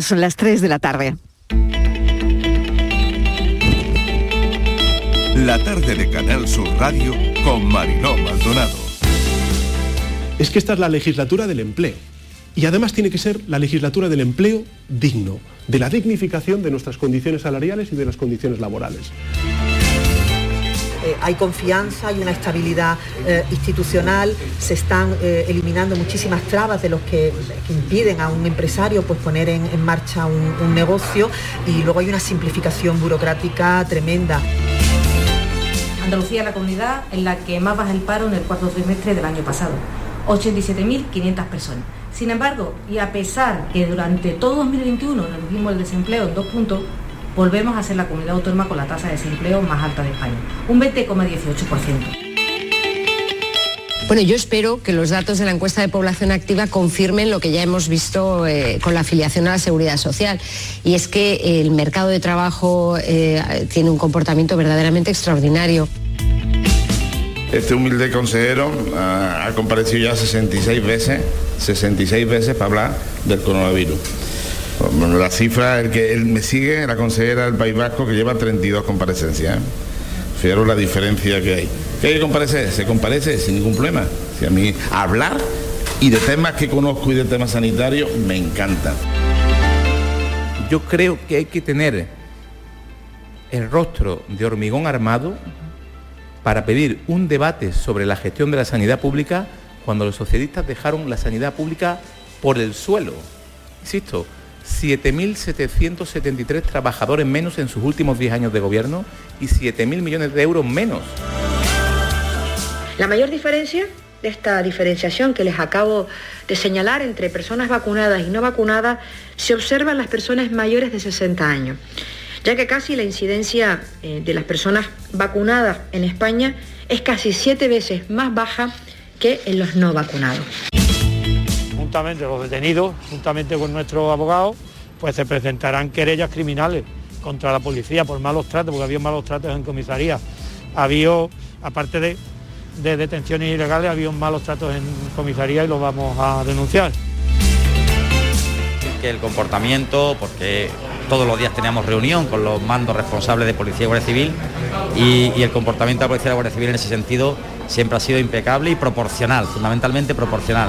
Son las 3 de la tarde. La tarde de Canal Sur Radio con Mariló Maldonado. Es que esta es la legislatura del empleo. Y además tiene que ser la legislatura del empleo digno, de la dignificación de nuestras condiciones salariales y de las condiciones laborales. Eh, hay confianza, hay una estabilidad eh, institucional, se están eh, eliminando muchísimas trabas de los que, impiden a un empresario pues, poner en, marcha un, negocio y luego hay una simplificación burocrática tremenda. Andalucía es la comunidad en la que más baja el paro en el cuarto trimestre del año pasado, 87.500 personas. Sin embargo, y a pesar que durante todo 2021 vimos el desempleo en dos puntos, volvemos a ser la comunidad autónoma con la tasa de desempleo más alta de España, un 20,18%. Bueno, yo espero que los datos de la encuesta de población activa confirmen lo que ya hemos visto eh, con la afiliación a la seguridad social, y es que el mercado de trabajo eh, tiene un comportamiento verdaderamente extraordinario. Este humilde consejero ha, ha comparecido ya 66 veces, 66 veces para hablar del coronavirus. Bueno, la cifra, el que él me sigue, la consejera del País Vasco, que lleva 32 comparecencias. ¿eh? Fijaros la diferencia que hay. ¿Qué hay que comparecer? Se comparece sin ningún problema. Si a mí hablar y de temas que conozco y de temas sanitarios me encanta. Yo creo que hay que tener el rostro de hormigón armado para pedir un debate sobre la gestión de la sanidad pública cuando los socialistas dejaron la sanidad pública por el suelo. Insisto, 7.773 trabajadores menos en sus últimos 10 años de gobierno y 7.000 millones de euros menos. La mayor diferencia de esta diferenciación que les acabo de señalar entre personas vacunadas y no vacunadas se observa en las personas mayores de 60 años, ya que casi la incidencia eh, de las personas vacunadas en España es casi siete veces más baja que en los no vacunados juntamente los detenidos, juntamente con nuestros abogados, pues se presentarán querellas criminales contra la policía por malos tratos, porque había malos tratos en comisaría. Había, aparte de, detenciones ilegales, había malos tratos en comisaría y lo vamos a denunciar. El comportamiento, porque todos los días teníamos reunión con los mandos responsables de Policía y Guardia Civil y, el comportamiento de la Policía y Guardia Civil en ese sentido siempre ha sido impecable y proporcional, fundamentalmente proporcional.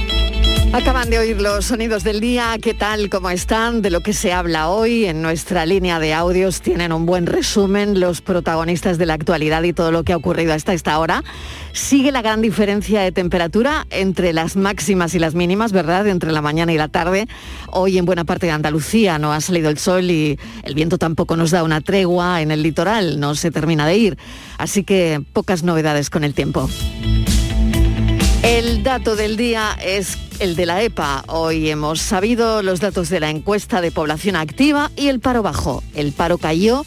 Acaban de oír los sonidos del día, ¿qué tal? ¿Cómo están? De lo que se habla hoy en nuestra línea de audios tienen un buen resumen los protagonistas de la actualidad y todo lo que ha ocurrido hasta esta hora. Sigue la gran diferencia de temperatura entre las máximas y las mínimas, ¿verdad? Entre la mañana y la tarde. Hoy en buena parte de Andalucía no ha salido el sol y el viento tampoco nos da una tregua en el litoral, no se termina de ir. Así que pocas novedades con el tiempo. El dato del día es el de la EPA. Hoy hemos sabido los datos de la encuesta de población activa y el paro bajó. El paro cayó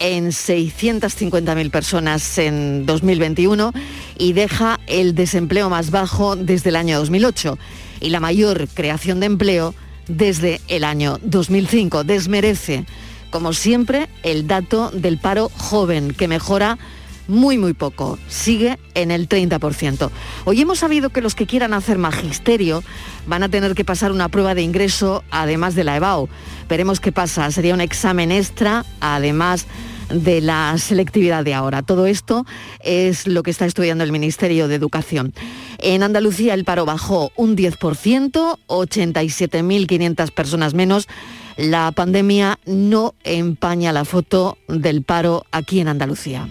en 650.000 personas en 2021 y deja el desempleo más bajo desde el año 2008 y la mayor creación de empleo desde el año 2005. Desmerece, como siempre, el dato del paro joven, que mejora muy, muy poco. Sigue en el 30%. Hoy hemos sabido que los que quieran hacer magisterio van a tener que pasar una prueba de ingreso además de la EBAU. Veremos qué pasa. Sería un examen extra además de la selectividad de ahora. Todo esto es lo que está estudiando el Ministerio de Educación. En Andalucía el paro bajó un 10%, 87.500 personas menos. La pandemia no empaña la foto del paro aquí en Andalucía.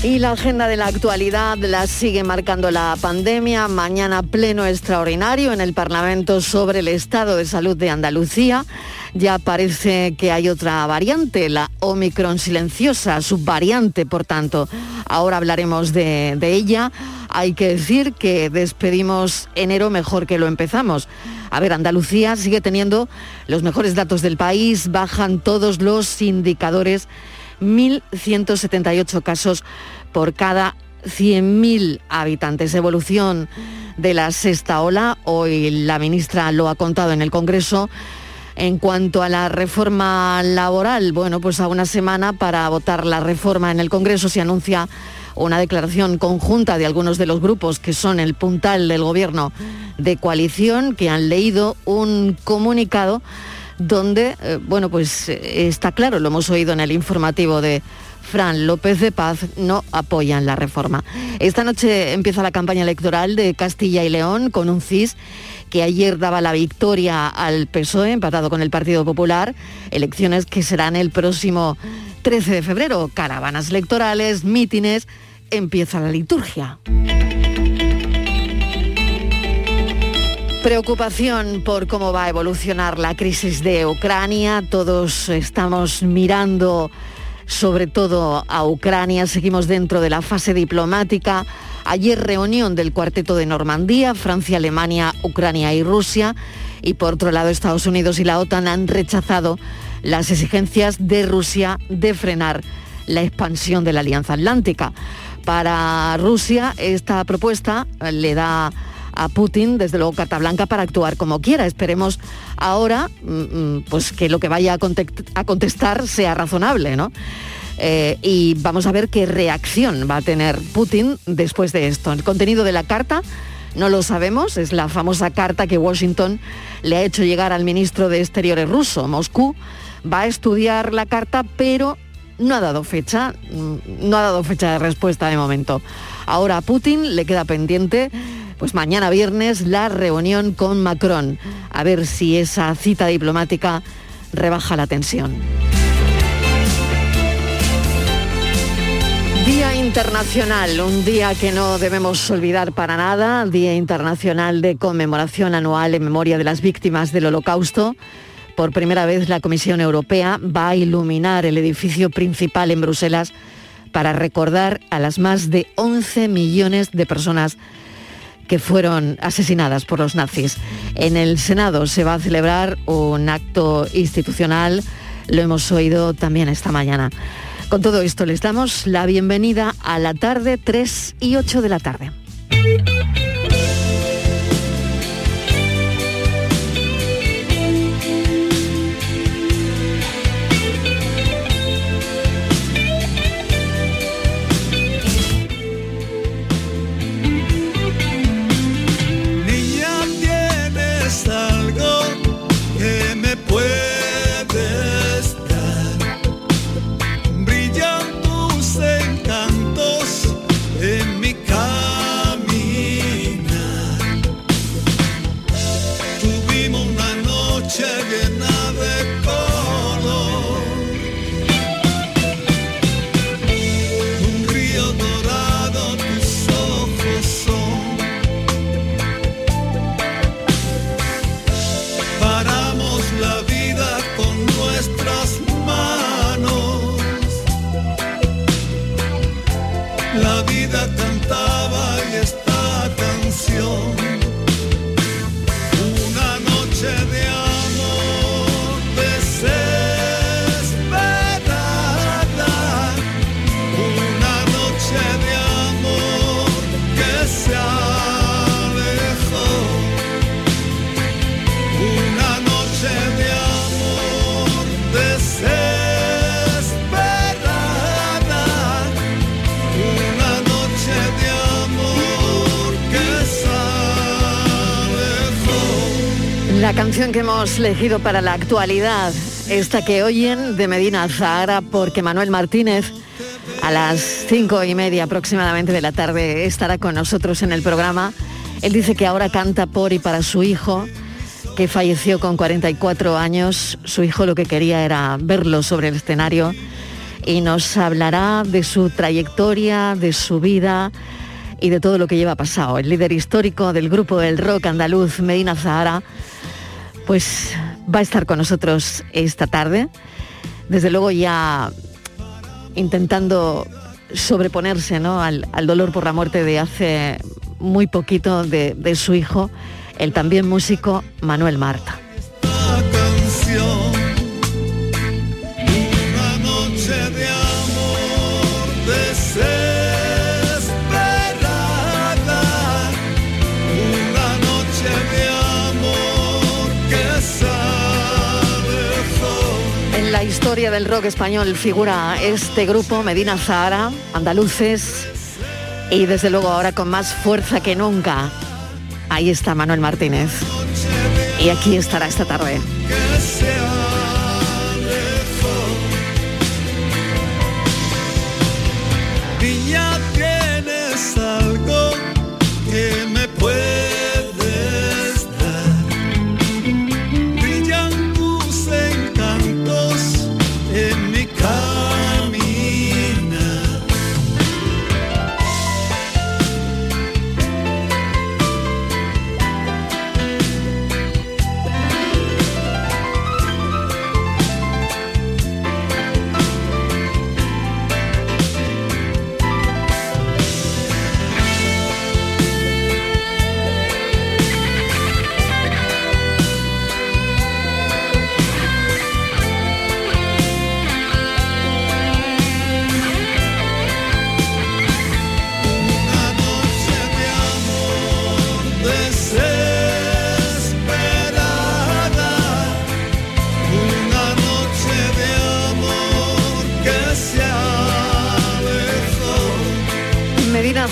Y la agenda de la actualidad la sigue marcando la pandemia. Mañana pleno extraordinario en el Parlamento sobre el estado de salud de Andalucía. Ya parece que hay otra variante, la Omicron silenciosa, subvariante, por tanto. Ahora hablaremos de, ella. Hay que decir que despedimos enero mejor que lo empezamos. A ver, Andalucía sigue teniendo los mejores datos del país, bajan todos los indicadores 1.178 casos por cada 100.000 habitantes. Evolución de la sexta ola, hoy la ministra lo ha contado en el Congreso, En cuanto a la reforma laboral, bueno, pues a una semana para votar la reforma en el Congreso se anuncia una declaración conjunta de algunos de los grupos que son el puntal del gobierno de coalición, que han leído un comunicado donde, eh, bueno, pues eh, está claro, lo hemos oído en el informativo de Fran López de Paz, no apoyan la reforma. Esta noche empieza la campaña electoral de Castilla y León con un CIS que ayer daba la victoria al PSOE, empatado con el Partido Popular, elecciones que serán el próximo 13 de febrero, caravanas electorales, mítines, empieza la liturgia. Preocupación por cómo va a evolucionar la crisis de Ucrania. Todos estamos mirando sobre todo a Ucrania. Seguimos dentro de la fase diplomática. Ayer reunión del cuarteto de Normandía, Francia, Alemania, Ucrania y Rusia. Y por otro lado, Estados Unidos y la OTAN han rechazado las exigencias de Rusia de frenar la expansión de la Alianza Atlántica. Para Rusia, esta propuesta le da a Putin, desde luego, carta blanca para actuar como quiera. Esperemos ahora mm, mm, pues, que lo que vaya a contestar sea razonable, ¿no? Eh, y vamos a ver qué reacción va a tener Putin después de esto. El contenido de la carta no lo sabemos, es la famosa carta que Washington le ha hecho llegar al ministro de Exteriores ruso. Moscú va a estudiar la carta, pero no ha dado fecha, mm, no ha dado fecha de respuesta de momento. Ahora a Putin le queda pendiente, pues mañana viernes, la reunión con Macron, a ver si esa cita diplomática rebaja la tensión. Día Internacional, un día que no debemos olvidar para nada, Día Internacional de conmemoración anual en memoria de las víctimas del Holocausto. Por primera vez la Comisión Europea va a iluminar el edificio principal en Bruselas para recordar a las más de 11 millones de personas que fueron asesinadas por los nazis. En el Senado se va a celebrar un acto institucional, lo hemos oído también esta mañana. Con todo esto les damos la bienvenida a la tarde 3 y 8 de la tarde. Que hemos elegido para la actualidad, esta que oyen de Medina Zahara, porque Manuel Martínez a las cinco y media aproximadamente de la tarde estará con nosotros en el programa. Él dice que ahora canta por y para su hijo, que falleció con 44 años. Su hijo lo que quería era verlo sobre el escenario y nos hablará de su trayectoria, de su vida y de todo lo que lleva pasado. El líder histórico del grupo del rock andaluz Medina Zahara pues va a estar con nosotros esta tarde. Desde luego ya intentando sobreponerse al, dolor por la muerte de hace muy poquito de, de su hijo, el también músico Manuel Marta. Historia del rock español figura este grupo, Medina Zahara, andaluces, y desde luego ahora con más fuerza que nunca. Ahí está Manuel Martínez. Y aquí estará esta tarde.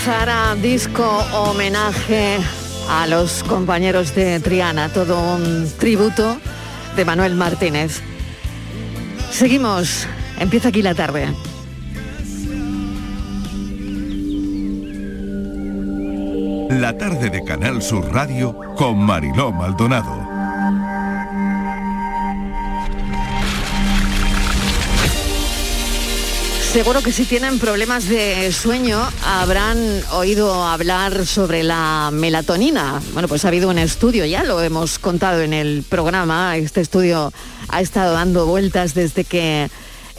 Zahara, disco homenaje a los compañeros de Triana, todo un tributo de Manuel Martínez. Seguimos, empieza aquí la tarde. La tarde de Canal Sur Radio con Mariló Maldonado. Seguro que si tienen problemas de sueño habrán oído hablar sobre la melatonina. Bueno, pues ha habido un estudio, ya lo hemos contado en el programa, este estudio ha estado dando vueltas desde que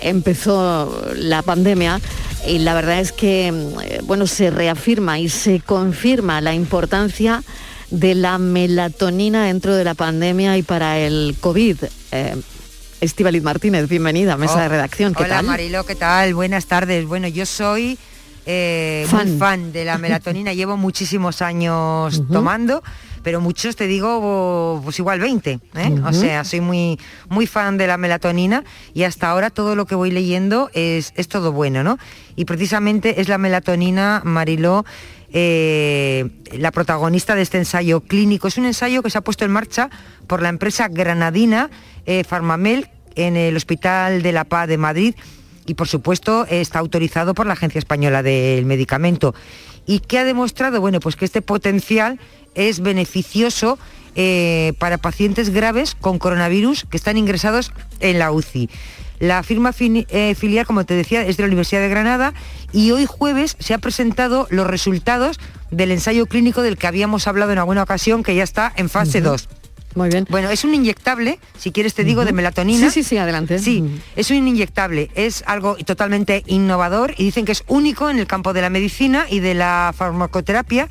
empezó la pandemia y la verdad es que, eh, bueno, se reafirma y se confirma la importancia de la melatonina dentro de la pandemia y para el COVID. Eh, Estíbaliz Martínez, bienvenida a Mesa Oh, de Redacción. ¿Qué Hola tal? Marilo, ¿qué tal? Buenas tardes. Bueno, yo soy eh, Fan. muy fan de la melatonina, llevo muchísimos años tomando, pero muchos te digo, pues igual 20, ¿eh? O sea, soy muy, muy fan de la melatonina y hasta ahora todo lo que voy leyendo es, es todo bueno, ¿no? Y precisamente es la melatonina, Mariló, eh, la protagonista de este ensayo clínico. Es un ensayo que se ha puesto en marcha por la empresa granadina eh, Farmamel en el Hospital de la Paz de Madrid y por supuesto está autorizado por la Agencia Española del Medicamento. ¿Y qué ha demostrado? Bueno, pues que este potencial es beneficioso eh, para pacientes graves con coronavirus que están ingresados en la UCI. La firma eh, filial, como te decía, es de la Universidad de Granada y hoy jueves se han presentado los resultados del ensayo clínico del que habíamos hablado en alguna ocasión, que ya está en fase Ujú. 2. Muy bien. Bueno, es un inyectable, si quieres te digo, de melatonina. Sí, sí, sí, adelante. Sí, es un inyectable, es algo totalmente innovador y dicen que es único en el campo de la medicina y de la farmacoterapia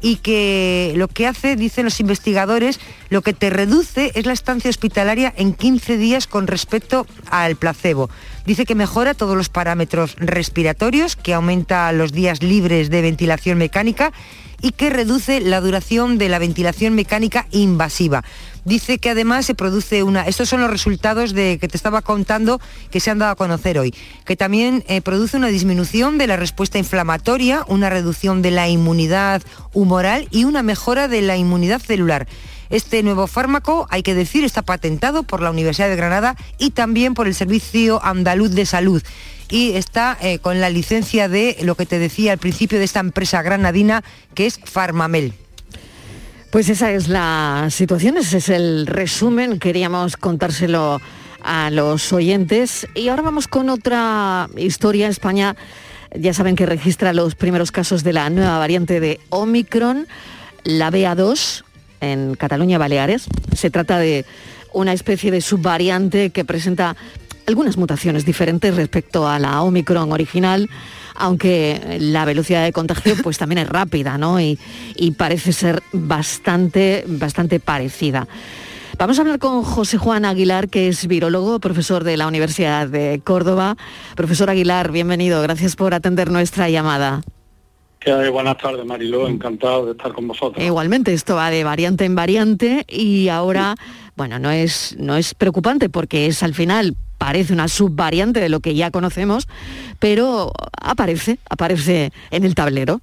y que lo que hace, dicen los investigadores, lo que te reduce es la estancia hospitalaria en 15 días con respecto al placebo. Dice que mejora todos los parámetros respiratorios, que aumenta los días libres de ventilación mecánica y que reduce la duración de la ventilación mecánica invasiva. Dice que además se produce una... Estos son los resultados de que te estaba contando que se han dado a conocer hoy. Que también eh, produce una disminución de la respuesta inflamatoria, una reducción de la inmunidad humoral y una mejora de la inmunidad celular. Este nuevo fármaco, hay que decir, está patentado por la Universidad de Granada y también por el Servicio Andaluz de Salud y está eh, con la licencia de lo que te decía al principio de esta empresa granadina que es Farmamel. Pues esa es la situación, ese es el resumen, queríamos contárselo a los oyentes. Y ahora vamos con otra historia. España, ya saben que registra los primeros casos de la nueva variante de Omicron, la BA2, en Cataluña, Baleares. Se trata de una especie de subvariante que presenta algunas mutaciones diferentes respecto a la Omicron original aunque la velocidad de contagio pues también es rápida, ¿no? Y, y parece ser bastante, bastante parecida. Vamos a hablar con José Juan Aguilar, que es virólogo, profesor de la Universidad de Córdoba. Profesor Aguilar, bienvenido, gracias por atender nuestra llamada. ¿Qué hay? Buenas tardes, Mariló. Encantado de estar con vosotros. Igualmente, esto va de variante en variante y ahora, bueno, no es, no es preocupante porque es al final parece una subvariante de lo que ya conocemos, pero aparece, aparece en el tablero.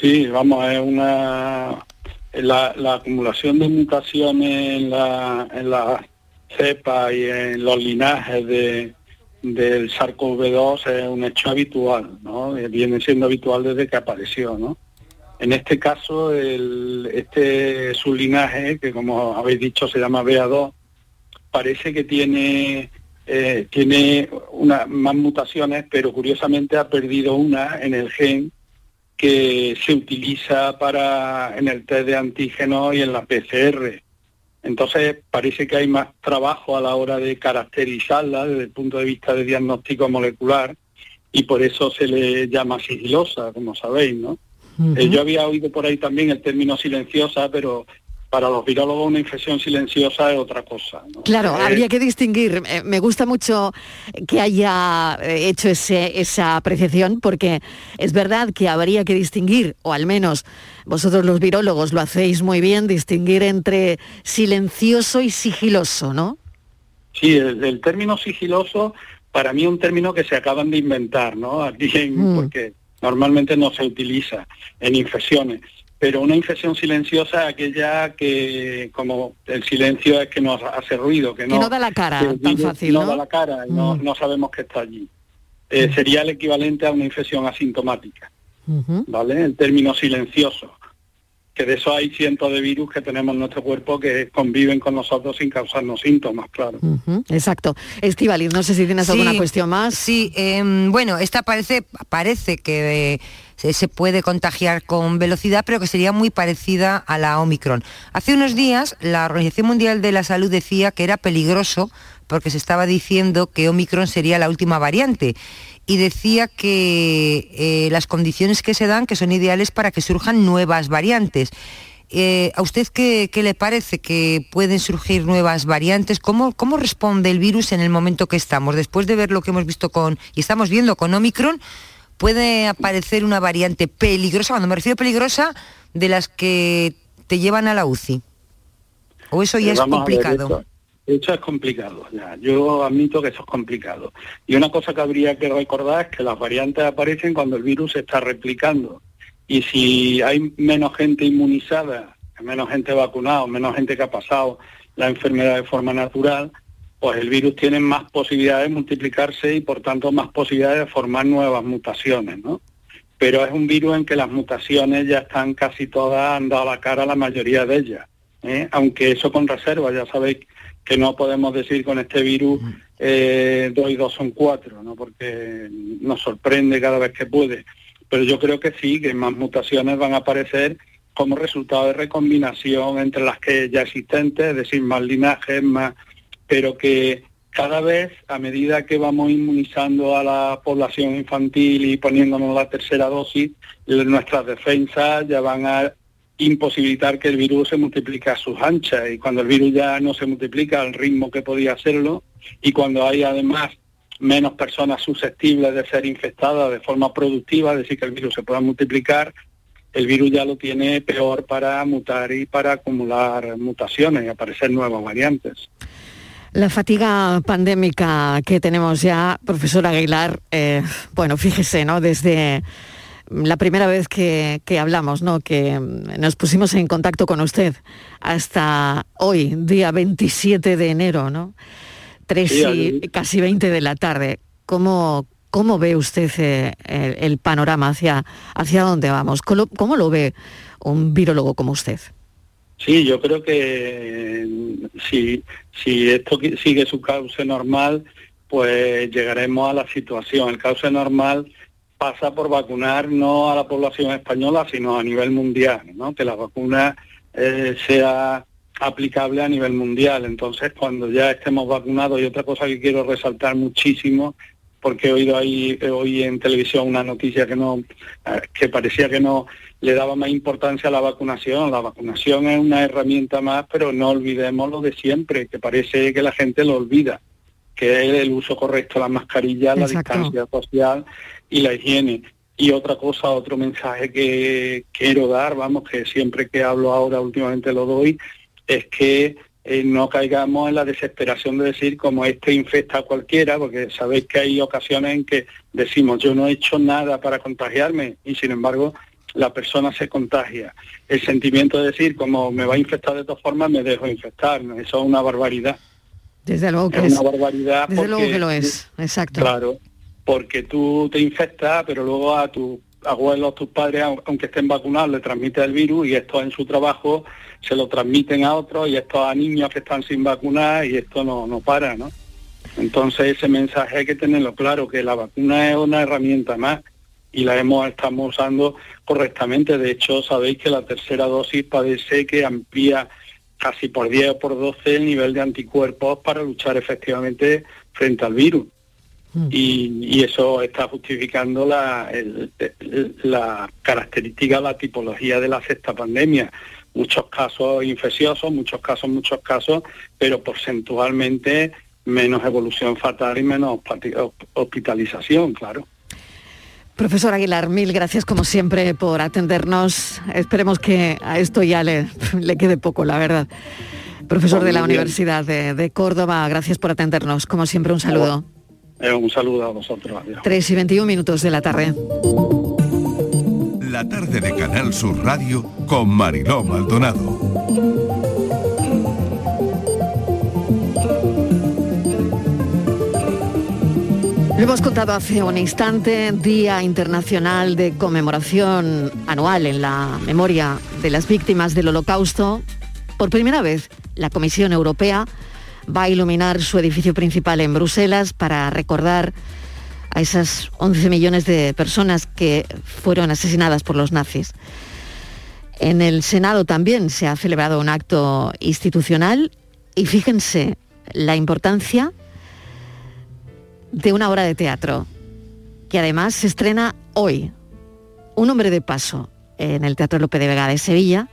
Sí, vamos, es una la, la acumulación de mutaciones en la, en cepa y en los linajes de, del SARS-CoV-2 es un hecho habitual, ¿no? Eh, Viene siendo habitual desde que apareció, ¿no? En este caso, el, este sublinaje, que como habéis dicho se llama BA2, parece que tiene eh, tiene una, más mutaciones, pero curiosamente ha perdido una en el gen que se utiliza para en el test de antígenos y en la PCR. Entonces parece que hay más trabajo a la hora de caracterizarla desde el punto de vista de diagnóstico molecular y por eso se le llama sigilosa, como sabéis, ¿no? Eh, yo había oído por ahí también el término silenciosa, pero para los virólogos una infección silenciosa es otra cosa. ¿no? Claro, Eh, habría que distinguir. Me gusta mucho que haya eh, hecho ese- esa apreciación porque es verdad que habría que distinguir, o al menos vosotros los virólogos lo hacéis muy bien, distinguir entre silencioso y sigiloso, ¿no? Sí, el, el término sigiloso para mí es un término que se acaban de inventar, ¿no? Aquí en- Mm. porque normalmente no se utiliza en infecciones. Pero una infección silenciosa es aquella que, como el silencio es que no hace ruido, que no, que no da la cara que tan fácil, no ¿no? da la cara, y no, Mm. no sabemos que está allí. Eh, sería el equivalente a una infección asintomática, Ujú. ¿vale? El término silencioso. Que de eso hay cientos de virus que tenemos en nuestro cuerpo que conviven con nosotros sin causarnos síntomas, claro. Ujú, Exacto. Estivaliz, no sé si tienes alguna cuestión más. Sí, em, bueno, esta parece, parece que eh, se puede contagiar con velocidad, pero que sería muy parecida a la Omicron. Hace unos días la Organización Mundial de la Salud decía que era peligroso porque se estaba diciendo que Omicron sería la última variante y decía que eh, las condiciones que se dan que son ideales para que surjan nuevas variantes. Eh, ¿A usted qué, qué le parece que pueden surgir nuevas variantes? ¿Cómo, ¿Cómo responde el virus en el momento que estamos? Después de ver lo que hemos visto con, y estamos viendo con Omicron, puede aparecer una variante peligrosa, cuando me refiero peligrosa, de las que te llevan a la UCI. ¿O eso ya Eh, es complicado? Eso es complicado, ya. yo admito que eso es complicado. Y una cosa que habría que recordar es que las variantes aparecen cuando el virus se está replicando. Y si hay menos gente inmunizada, menos gente vacunada, menos gente que ha pasado la enfermedad de forma natural, pues el virus tiene más posibilidades de multiplicarse y por tanto más posibilidades de formar nuevas mutaciones, ¿no? Pero es un virus en que las mutaciones ya están casi todas, han dado la cara a la mayoría de ellas. ¿eh? aunque eso con reserva, ya sabéis que no podemos decir con este virus eh, dos y dos son cuatro, ¿no? porque nos sorprende cada vez que puede. Pero yo creo que sí, que más mutaciones van a aparecer como resultado de recombinación entre las que ya existentes, es decir, más linajes, más, pero que cada vez, a medida que vamos inmunizando a la población infantil y poniéndonos la tercera dosis, nuestras defensas ya van a imposibilitar que el virus se multiplique a sus anchas y cuando el virus ya no se multiplica al ritmo que podía hacerlo y cuando hay además menos personas susceptibles de ser infectadas de forma productiva, es decir, que el virus se pueda multiplicar, el virus ya lo tiene peor para mutar y para acumular mutaciones y aparecer nuevas variantes. La fatiga pandémica que tenemos ya, profesor Aguilar, eh, bueno, fíjese, ¿no? Desde la primera vez que, que hablamos, ¿no? Que mm, nos pusimos en contacto con usted hasta hoy, día 27 de enero, ¿no? Tres Sí, y ahí- casi 20 de la tarde. ¿Cómo, cómo ve usted eh, el, el panorama hacia, hacia dónde vamos? ¿Cómo, cómo lo ve un virólogo como usted? Sí, yo creo que mm, si, si esto sigue su cauce normal, pues llegaremos a la situación. El cauce normal pasa por vacunar no a la población española, sino a nivel mundial, ¿no? Que la vacuna eh, sea aplicable a nivel mundial. Entonces, cuando ya estemos vacunados, y otra cosa que quiero resaltar muchísimo, porque he oído ahí eh, hoy en televisión una noticia que no, eh, que parecía que no le daba más importancia a la vacunación. La vacunación es una herramienta más, pero no olvidemos lo de siempre, que parece que la gente lo olvida, que es el uso correcto de la mascarilla, la distancia social y la higiene. Y otra cosa, otro mensaje que quiero dar, vamos, que siempre que hablo ahora últimamente lo doy, es que eh, no caigamos en la desesperación de decir como este infecta a cualquiera, porque sabéis que hay ocasiones en que decimos yo no he hecho nada para contagiarme y sin embargo la persona se contagia. El sentimiento de decir como me va a infectar de todas formas, me dejo infectar, ¿no? eso es una barbaridad. Desde luego que es es. una barbaridad. Desde luego que lo es, exacto. Claro, porque tú te infectas, pero luego a tus abuelos, tus padres, au- aunque estén vacunados, le transmite el virus y esto en su trabajo se lo transmiten a otros y esto a niños que están sin vacunar y esto no, no para, ¿no? Entonces ese mensaje hay que tenerlo claro, que la vacuna es una herramienta más y la hemos estamos usando correctamente. De hecho, sabéis que la tercera dosis parece que amplía casi por 10 o por 12 el nivel de anticuerpos para luchar efectivamente frente al virus. Y, y eso está justificando la, el- la característica, la tipología de la sexta pandemia. Muchos casos infecciosos, muchos casos, muchos casos, pero porcentualmente menos evolución fatal y menos hospitalización, claro. Profesor Aguilar, mil gracias como siempre por atendernos. Esperemos que a esto ya le, le quede poco, la verdad. Profesor de la bien. Universidad de, de Córdoba, gracias por atendernos. Como siempre, un saludo. Eh, un saludo a vosotros. adiós. 3 y 21 minutos de la tarde. La tarde de Canal Sur Radio con Mariló Maldonado. Lo hemos contado hace un instante, Día Internacional de Conmemoración Anual en la memoria de las víctimas del Holocausto. Por primera vez, la Comisión Europea va a iluminar su edificio principal en Bruselas para recordar a esas 11 millones de personas que fueron asesinadas por los nazis. En el Senado también se ha celebrado un acto institucional y fíjense la importancia de una obra de teatro, que además se estrena hoy. Un hombre de paso en el Teatro Lope de Vega de Sevilla,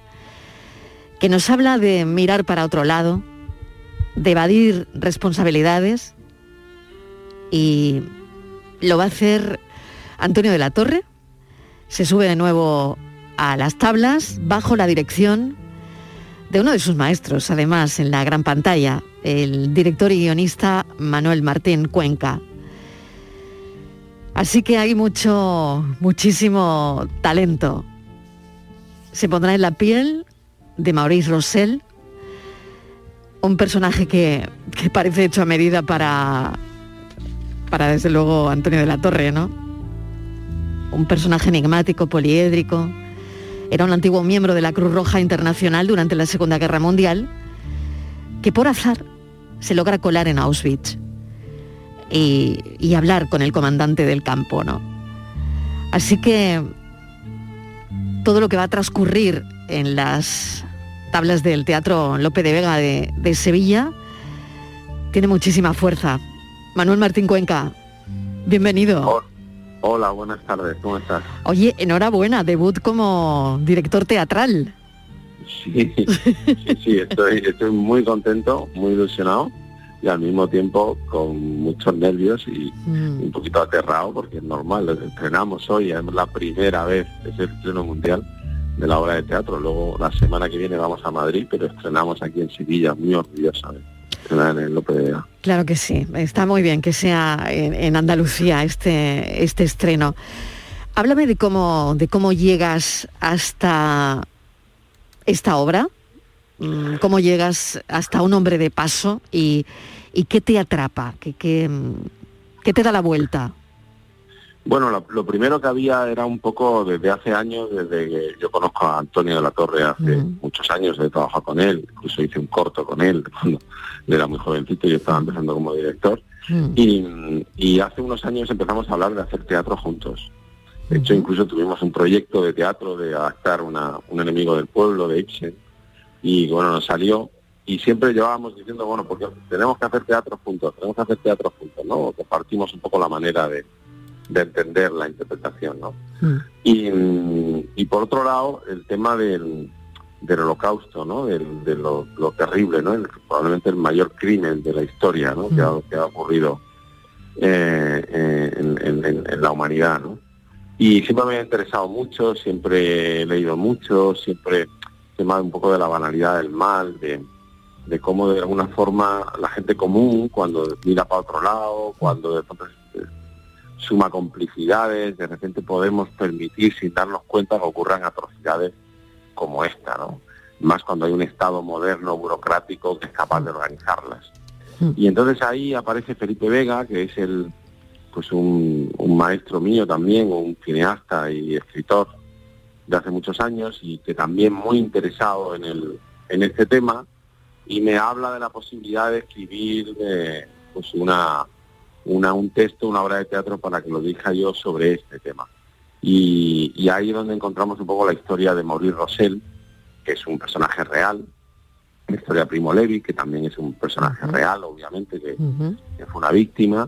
que nos habla de mirar para otro lado, de evadir responsabilidades y lo va a hacer Antonio de la Torre. Se sube de nuevo a las tablas bajo la dirección de uno de sus maestros, además en la gran pantalla, el director y guionista Manuel Martín Cuenca. Así que hay mucho, muchísimo talento. Se pondrá en la piel de Maurice Rossell, un personaje que, que parece hecho a medida para, para desde luego Antonio de la Torre, ¿no? Un personaje enigmático, poliédrico. Era un antiguo miembro de la Cruz Roja Internacional durante la Segunda Guerra Mundial, que por azar se logra colar en Auschwitz y, y hablar con el comandante del campo, ¿no? Así que todo lo que va a transcurrir en las tablas del Teatro Lope de Vega de, de Sevilla tiene muchísima fuerza. Manuel Martín Cuenca, bienvenido. Hola, buenas tardes, ¿cómo estás? Oye, enhorabuena, debut como director teatral. Sí, sí, sí, estoy, estoy muy contento, muy ilusionado y al mismo tiempo con muchos nervios y un poquito aterrado porque es normal, lo estrenamos hoy, es la primera vez, es el estreno mundial de la obra de teatro. Luego la semana que viene vamos a Madrid, pero estrenamos aquí en Sevilla, muy orgullosa de estrenar en el López de Vega. Claro que sí, está muy bien que sea en, en Andalucía este, este estreno. Háblame de cómo, de cómo llegas hasta esta obra, mm, cómo llegas hasta un hombre de paso y, y qué te atrapa, qué, qué, qué te da la vuelta. Bueno, lo, lo primero que había era un poco desde hace años, desde que yo conozco a Antonio de la Torre hace muchos años, he trabajado con él, incluso hice un corto con él cuando era muy jovencito y yo estaba empezando como director. Y, y hace unos años empezamos a hablar de hacer teatro juntos. De hecho, incluso tuvimos un proyecto de teatro de adaptar una, un enemigo del pueblo de Ibsen y bueno, nos salió y siempre llevábamos diciendo, bueno, porque tenemos que hacer teatro juntos, tenemos que hacer teatro juntos, ¿no? Compartimos un poco la manera de, de entender la interpretación, ¿no? Y, mm, y por otro lado, el tema del, del holocausto, ¿no? Del- de lo, lo terrible, ¿no? El- probablemente el mayor crimen de la historia, ¿no? Que, ha, que ha ocurrido eh, eh, en, en- en- en la humanidad, ¿no? Y siempre me ha interesado mucho, siempre he leído mucho, siempre el tema un poco de la banalidad del mal, de, de cómo de alguna forma la gente común, cuando mira para otro lado, cuando de suma complicidades, de repente podemos permitir sin darnos cuenta que ocurran atrocidades como esta, ¿no? Más cuando hay un Estado moderno, burocrático, que es capaz de organizarlas. Y entonces ahí aparece Felipe Vega, que es el pues un, un maestro mío también, un cineasta y escritor de hace muchos años y que también muy interesado en, el, en este tema y me habla de la posibilidad de escribir eh, pues una, una, un texto, una obra de teatro para que lo diga yo sobre este tema. Y, y ahí es donde encontramos un poco la historia de Maurice Rosell, que es un personaje real, la historia de Primo Levi, que también es un personaje real, obviamente, que, que fue una víctima,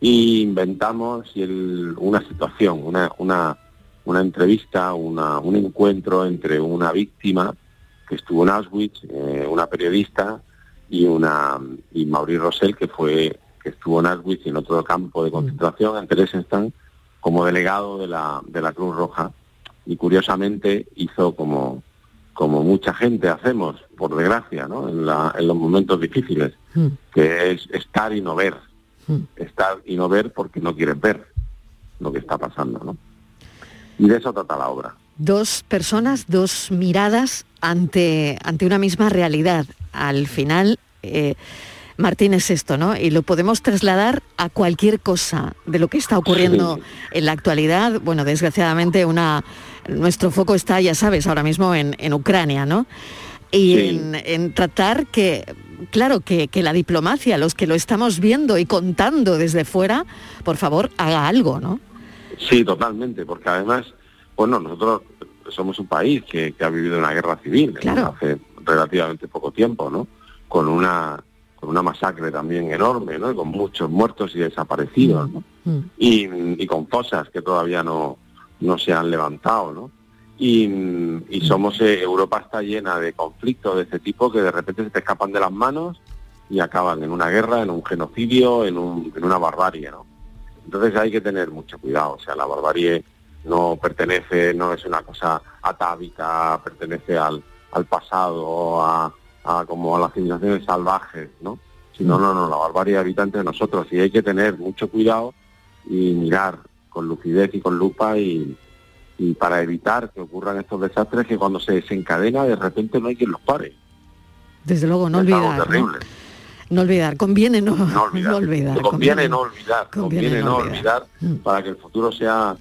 y inventamos el- una situación, una, una, una entrevista, una, un encuentro entre una víctima que estuvo en Auschwitz, eh, una periodista, y una y Maurice Rosell, que fue que estuvo en Auschwitz y en otro campo de concentración, en Theresienstadt, como delegado de la, de la Cruz Roja. Y curiosamente hizo como, como mucha gente hacemos, por desgracia, ¿no? en, la- en los momentos difíciles, que es estar y no ver. Estar y no ver porque no quieres ver lo que está pasando. ¿no? Y de eso trata la obra. Dos personas, dos miradas ante, ante una misma realidad. Al final, eh, Martín, es esto, ¿no? Y lo podemos trasladar a cualquier cosa de lo que está ocurriendo Sí. en la actualidad. Bueno, desgraciadamente, una, nuestro foco está, ya sabes, ahora mismo en, en Ucrania, ¿no? Y Sí. en, en tratar que, claro, que, que la diplomacia, los que lo estamos viendo y contando desde fuera, por favor, haga algo, ¿no? Sí, totalmente, porque además, bueno, nosotros somos un país que, que ha vivido una guerra civil. Claro. hace relativamente poco tiempo, ¿no? Con una con una masacre también enorme, ¿no? Con muchos muertos y desaparecidos, ¿no? y, y con fosas que todavía no, no se han levantado, ¿no? Y, y somos, eh, Europa está llena de conflictos de este tipo que de repente se te escapan de las manos y acaban en una guerra, en un genocidio, en, un- en una barbarie, ¿no? Entonces hay que tener mucho cuidado, o sea, la barbarie no pertenece, no es una cosa atávica, pertenece al, al pasado, a, a como a las civilizaciones salvajes, ¿no? Sino, no, no, la barbarie habita entre nosotros y hay que tener mucho cuidado y mirar con lucidez y con lupa y, y para evitar que ocurran estos desastres que cuando se desencadena de repente no hay quien los pare. Desde luego, no olvidar. ¿no? terrible. No olvidar, conviene no, No olvidar. no olvidar, conviene, no olvidar, conviene conviene, no olvidar para que el futuro sea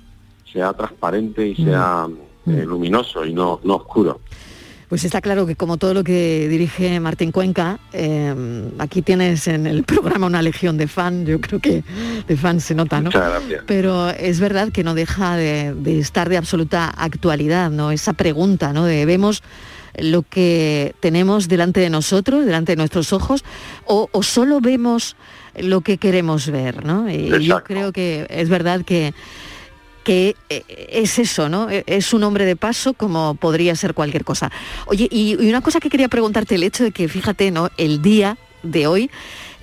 sea transparente y sea eh, luminoso y no, no oscuro. Pues está claro que como todo lo que dirige Martín Cuenca, eh, aquí tienes en el programa una legión de fan, yo creo que de fan se nota, ¿no? Muchas gracias. Pero es verdad que no deja de, de estar de absoluta actualidad, ¿no? Esa pregunta, ¿no? De vemos lo que tenemos delante de nosotros, delante de nuestros ojos, o, o solo vemos lo que queremos ver, ¿no? Y yo creo que es verdad que que eh, es eso, ¿no? Eh, Es un hombre de paso como podría ser cualquier cosa. Oye, y, y una cosa que quería preguntarte, el hecho de que, fíjate, ¿no? El día de hoy,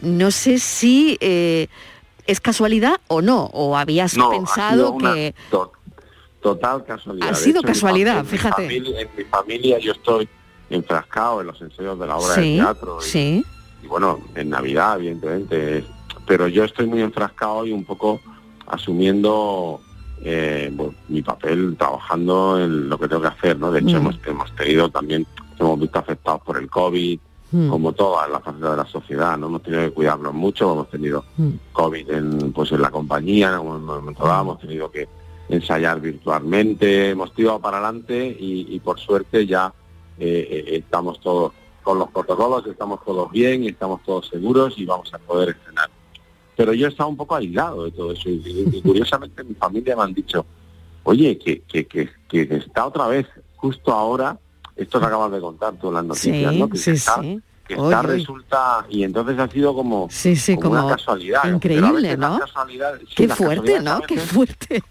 no sé si eh, es casualidad o no, o habías No, pensado una que... to- total casualidad. Ha sido hecho, en mi casualidad, fam- en mi fíjate. familia- en mi familia yo estoy enfrascado en los ensayos de la obra de teatro y, sí. y bueno, en Navidad, evidentemente, pero yo estoy muy enfrascado y un poco asumiendo eh, bueno, mi papel trabajando en lo que tengo que hacer, ¿no? De hecho, Mm. hemos, hemos tenido también, hemos visto afectados por el COVID, Mm. como todas las facetas de la sociedad, ¿no? Hemos tenido que cuidarnos mucho, hemos tenido COVID en, pues en la compañía, en algún momento dado, hemos tenido que ensayar virtualmente, hemos tirado para adelante y, y por suerte ya eh, eh, estamos todos con los protocolos, estamos todos bien y estamos todos seguros y vamos a poder estrenar. Pero yo he estado un poco aislado de todo eso y, curiosamente mi familia me han dicho, oye, que, que, que, que está otra vez justo ahora, esto que acabas de contar tú en las noticias, Sí, ¿no? Que sí, está, sí. que Oy, está oy. resulta y entonces ha sido como, como como una casualidad increíble, ¿no? Qué fuerte, ¿no? Qué veces- fuerte.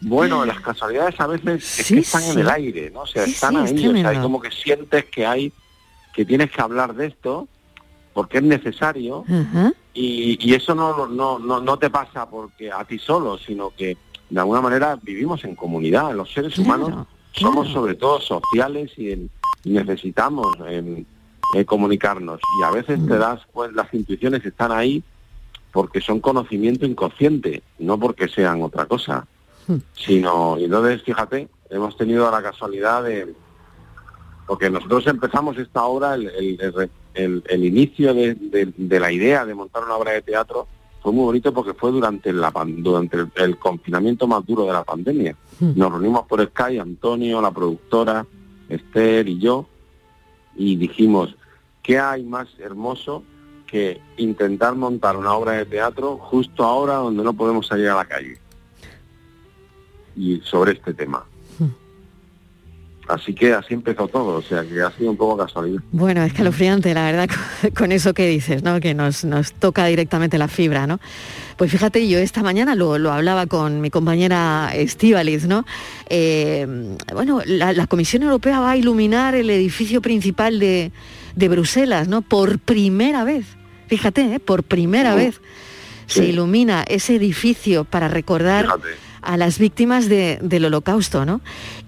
bueno, las casualidades a veces es que están en el aire, ¿no? O sea, están es ahí, o sea, como que sientes que hay, que tienes que hablar de esto porque es necesario y, y eso no, no, no, no te pasa porque a ti solo, sino que de alguna manera vivimos en comunidad, los seres humanos somos sobre todo sociales y, necesitamos eh, comunicarnos. Y a veces te das, pues las intuiciones están ahí porque son conocimiento inconsciente, no porque sean otra cosa, sino, y entonces, fíjate, hemos tenido la casualidad de, porque nosotros empezamos esta obra, el, el- el- el inicio de, de- de la idea de montar una obra de teatro fue muy bonito porque fue durante, la, durante el, el confinamiento más duro de la pandemia. Nos reunimos por Sky, Antonio, la productora, Esther y yo, y dijimos, ¿qué hay más hermoso que intentar montar una obra de teatro justo ahora donde no podemos salir a la calle? Y sobre este tema. Así que así empezó todo, o sea que ha sido un poco casualidad. Bueno, escalofriante, la verdad, con- eso que dices, ¿no? Que nos, nos toca directamente la fibra, ¿no? Pues fíjate, yo esta mañana lo, lo hablaba con mi compañera Estíbaliz, ¿no? Eh, bueno, la, la Comisión Europea va a iluminar el edificio principal de, de Bruselas, ¿no? Por primera vez, fíjate, ¿eh? por primera vez se ilumina ese edificio para recordar a las víctimas de- del holocausto, ¿no?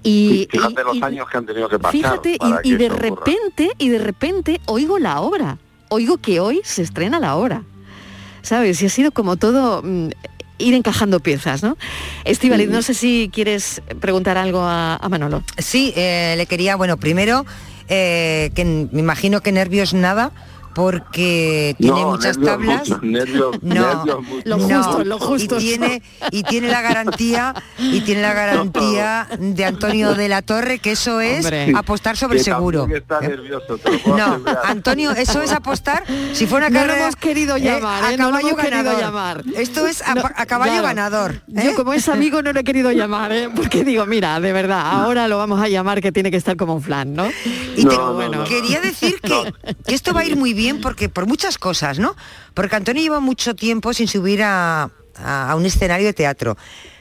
Y, Fíjate y- los y- años que han tenido que pasar. Fíjate, para y, que de ocurra. repente, y de repente oigo la obra. Oigo que hoy se estrena la obra. ¿Sabes? Y ha sido como todo mm, ir encajando piezas, ¿no? Estivaliz, no sé si quieres preguntar algo a, a Manolo. Sí, eh, le quería, bueno, primero, eh, que me imagino que nervios nada, porque tiene No, muchas nervios tablas. nervios, No, nervios muchos. Lo No, justo, lo justo. Y tiene, y tiene la garantía, y tiene la garantía de Antonio de la Torre, que eso es Hombre. apostar sobre Que seguro. también está nervioso, te lo puedo No, asegurar. Antonio, eso es apostar. Si fuera una No lo carrera, hemos querido llamar, a ¿eh? No lo caballo hemos ganador. llamar. Esto es a, No, a caballo claro. ganador. ¿eh? Yo como es amigo no lo he querido llamar, ¿eh? porque digo, mira, de verdad, ahora lo vamos a llamar que tiene que estar como un flan, ¿no? Y te- No, no, bueno. no. quería decir que, que esto va a ir muy bien porque por muchas cosas, ¿no? Porque Antonio lleva mucho tiempo sin subir a, a- a un escenario de teatro.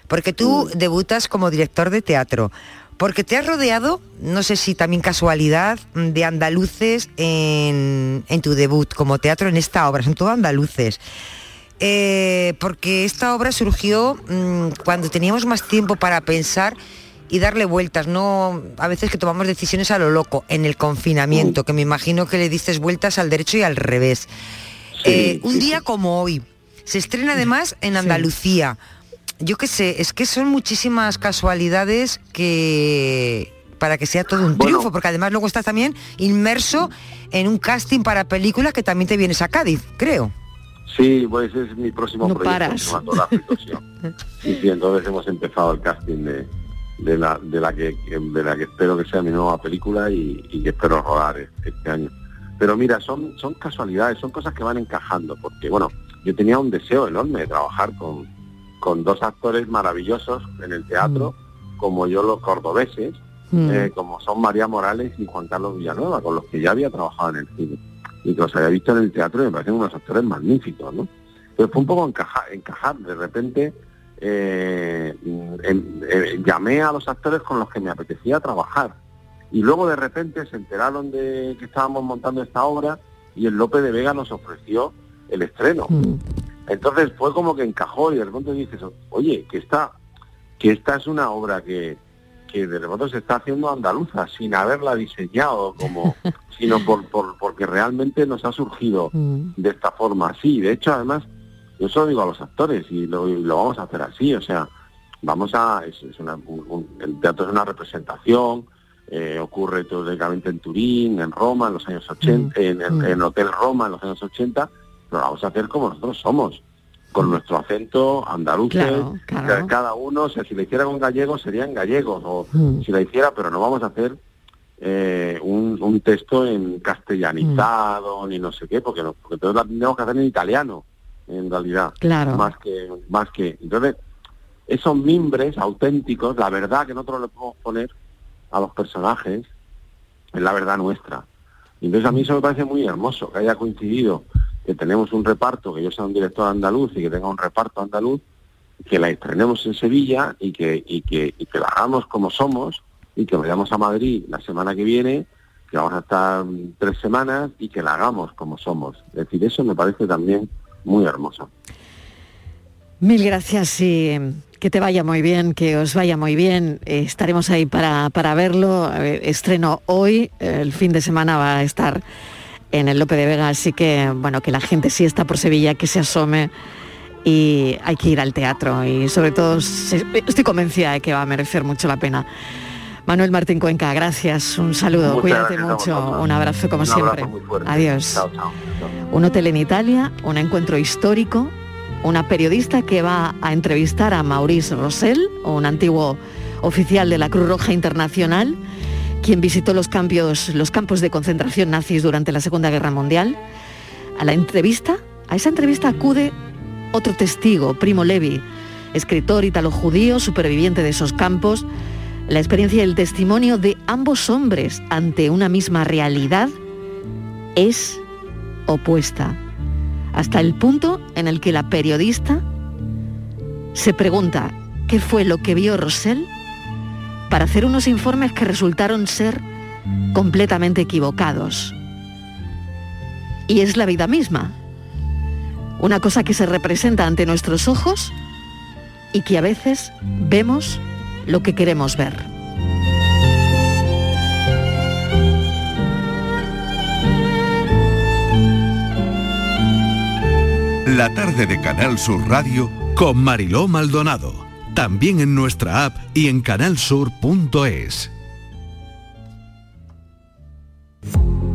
Porque tú debutas como director de teatro. Porque te has rodeado, no sé si también casualidad, de andaluces en, en tu debut como teatro en esta obra. Son todos andaluces. Eh, porque esta obra surgió mm, cuando teníamos más tiempo para pensar y darle vueltas, no a veces que tomamos decisiones a lo loco, en el confinamiento, que me imagino que le diste vueltas al derecho y al revés. Eh, un día como hoy, se estrena además en Andalucía. Yo qué sé, es que son muchísimas casualidades que para que sea todo un Bueno. triunfo, porque además luego estás también inmerso en un casting para películas que también te vienes a Cádiz, creo. Sí, pues es mi próximo No proyecto paras. sí. Sí, sí, entonces hemos empezado el casting de, de la, de, la que, de la que espero que sea mi nueva película y, y que espero rodar este, año. Pero mira, son, son casualidades, son cosas que van encajando, porque bueno, yo tenía un deseo enorme de trabajar con, con dos actores maravillosos en el teatro, como yo los cordobeses, Mm. eh, como son María Morales y Juan Carlos Villanueva, con los que ya había trabajado en el cine y que los había visto en el teatro y me parecen unos actores magníficos, ¿no? Entonces fue un poco encajar, encajar. de repente eh, eh, llamé a los actores con los que me apetecía trabajar y luego de repente se enteraron de que estábamos montando esta obra y el Lope de Vega nos ofreció el estreno. Mm. Entonces fue como que encajó y de repente dices, oye, que esta, que esta es una obra que, que de repente se está haciendo andaluza sin haberla diseñado como, sino por, por- porque realmente nos ha surgido Mm. de esta forma así. De hecho, además, yo eso lo digo a los actores y lo, y lo vamos a hacer así. O sea, vamos a, es, es una- un- el teatro es una representación, eh, ocurre teóricamente en Turín, en Roma, en los años 80, en, el- Mm. en el Hotel Roma en los años 80, pero lo vamos a hacer como nosotros somos, con nuestro acento andaluz. Claro, claro. Cada uno, o sea, si lo hiciera con gallegos serían gallegos, o Mm. si la hiciera, pero no vamos a hacer eh, un, un texto en castellanizado ni no sé qué, porque, no, porque entonces la tendríamos que hacer en italiano, en realidad. Claro. Más que, más que. Entonces, esos mimbres auténticos, la verdad que nosotros le podemos poner a los personajes, es la verdad nuestra. Y entonces a mí eso me parece muy hermoso, que haya coincidido que tenemos un reparto, que yo sea un director andaluz y que tenga un reparto andaluz, que la estrenemos en Sevilla y que, y que, y que la hagamos como somos y que vayamos a Madrid la semana que viene, que vamos a estar tres semanas y que la hagamos como somos. Es decir, eso me parece también muy hermoso. Mil gracias y que te vaya muy bien, que os vaya muy bien. Eh, estaremos ahí para, para verlo. Estreno hoy, el fin de semana va a estar en el Lope de Vega, así que bueno, que la gente sí está por Sevilla, que se asome y hay que ir al teatro y sobre todo estoy convencida de que va a merecer mucho la pena. Manuel Martín Cuenca, gracias, un saludo, Muchas cuídate mucho, un abrazo como Un abrazo siempre. muy fuerte. Adiós. Chao, chao. Un hotel en Italia, un encuentro histórico, una periodista que va a entrevistar a Maurice Rossell, un antiguo oficial de la Cruz Roja Internacional, quien visitó los campos, los campos de concentración nazis durante la Segunda Guerra Mundial. A la entrevista, a esa entrevista acude otro testigo, Primo Levi, escritor italo-judío, superviviente de esos campos. La experiencia y el testimonio de ambos hombres ante una misma realidad es opuesta, hasta el punto en el que la periodista se pregunta qué fue lo que vio Rosell para hacer unos informes que resultaron ser completamente equivocados. Y es la vida misma, una cosa que se representa ante nuestros ojos y que a veces vemos lo que queremos ver. La tarde de Canal Sur Radio con Mariló Maldonado. También en nuestra app y en canalsur.es.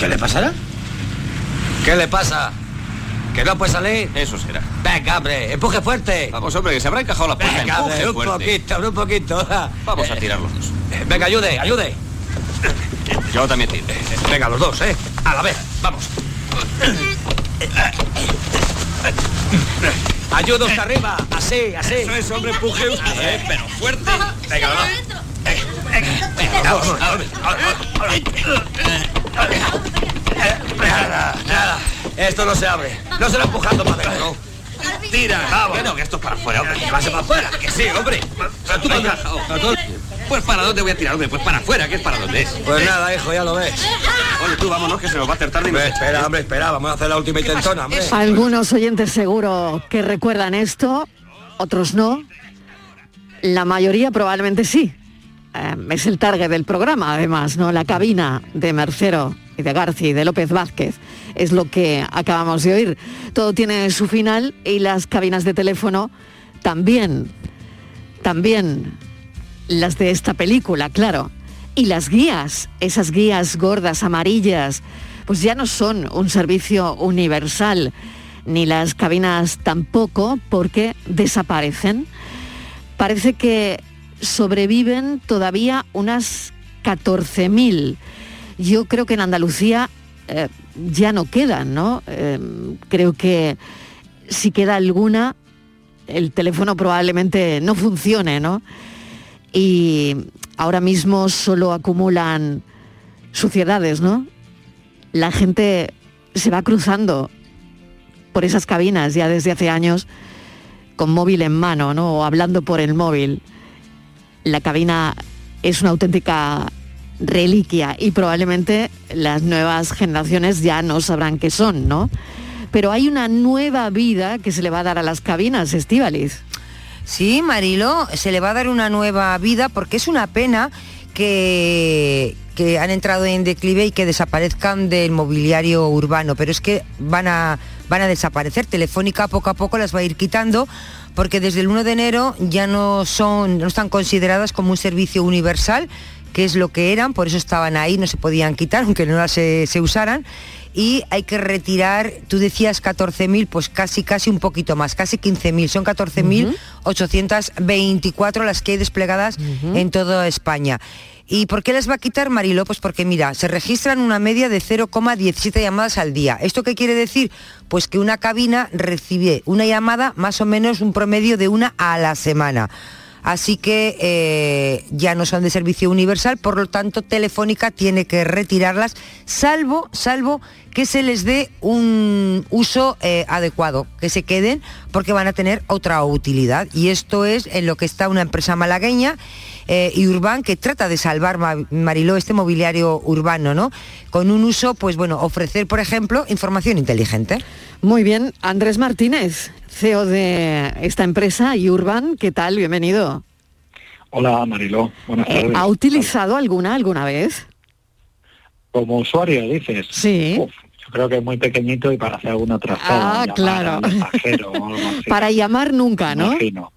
¿Qué le pasará? ¿Qué le pasa? ¿Que no puede salir? Eso será. Venga, hombre, empuje fuerte. Vamos, hombre, que se habrá encajado la puerta. Venga, empuje hombre, un fuerte. poquito, un poquito. Vamos a Eh, tirar los dos. eh, Venga, ayude, ayude. Yo también tiro. Venga, los dos, ¿eh? A la vez, vamos. Ayuda hasta arriba, así, así. Eso es, hombre, empuje usted. Eh, pero fuerte. Venga, vamos. Nada, nada. Esto no se abre. No se lo empujando para adentro. Tira. Vamos. Que no, que esto es para afuera, hombre. Que vaya para afuera, que sí, hombre. Tú. Pues para dónde voy a tirar, hombre. Pues para afuera, que es para dónde es. Pues nada, hijo, ya lo ves. Oye, tú vámonos, que se nos va a hacer tarde y espera, hombre, espera. Vamos a hacer la última intentona, hombre. Algunos oyentes seguro que recuerdan esto, otros no. La mayoría probablemente sí. Eh, es el target del programa, además, ¿no? La cabina de Mercero y de García y de López Vázquez es lo que acabamos de oír. Todo tiene su final y las cabinas de teléfono también. También las de esta película, claro. Y las guías, esas guías gordas, amarillas, pues ya no son un servicio universal, ni las cabinas tampoco, porque desaparecen. Parece que sobreviven todavía unas 14.000. Yo creo que en Andalucía eh, ya no quedan, ¿no? Eh, creo que si queda alguna, el teléfono probablemente no funcione, ¿no? Y ahora mismo solo acumulan suciedades, ¿no? La gente se va cruzando por esas cabinas ya desde hace años con móvil en mano, ¿no? O hablando por el móvil. La cabina es una auténtica reliquia y probablemente las nuevas generaciones ya no sabrán qué son, ¿no? Pero hay una nueva vida que se le va a dar a las cabinas, Estíbaliz. Sí, Marilo, se le va a dar una nueva vida porque es una pena que, que han entrado en declive y que desaparezcan del mobiliario urbano, pero es que van a, van a desaparecer. Telefónica poco a poco las va a ir quitando porque desde el 1 de enero ya no, son, no están consideradas como un servicio universal, que es lo que eran, por eso estaban ahí, no se podían quitar, aunque no las se, se usaran. Y hay que retirar, tú decías 14.000, pues casi, casi un poquito más, casi 15.000, son 14.824 las que hay desplegadas en toda España. ¿Y por qué las va a quitar Mariló? Pues porque mira, se registran una media de 0,17 llamadas al día. ¿Esto qué quiere decir? Pues que una cabina recibe una llamada más o menos un promedio de una a la semana. Así que eh, ya no son de servicio universal, por lo tanto Telefónica tiene que retirarlas, salvo, salvo que se les dé un uso eh, adecuado, que se queden porque van a tener otra utilidad. Y esto es en lo que está una empresa malagueña eh, y Urban que trata de salvar Ma- Mariló este mobiliario urbano, ¿no? Con un uso, pues bueno, ofrecer, por ejemplo, información inteligente. Muy bien, Andrés Martínez, CEO de esta empresa, Urban, ¿qué tal? Bienvenido. Hola Mariló, buenas Eh, tardes. ¿Ha utilizado alguna alguna vez? Como usuario dices. Sí. Uf, yo creo que es muy pequeñito y para hacer alguna trazada. Ah, claro. Pasajero o algo así. Para llamar nunca, ¿no? Imagino.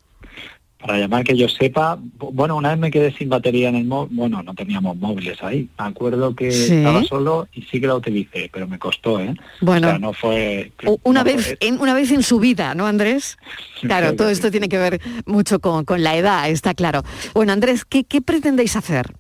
Para llamar que yo sepa, bueno, una vez me quedé sin batería en el móvil, bueno, no teníamos móviles ahí. Me acuerdo que Sí. estaba solo y sí que la utilicé, pero me costó, ¿eh? Bueno. O sea, no fue... Una no vez, fue- en, una vez en su vida, ¿no, Andrés? Claro, todo esto tiene que ver mucho con, con la edad, está claro. Bueno, Andrés, ¿qué, qué pretendéis hacer?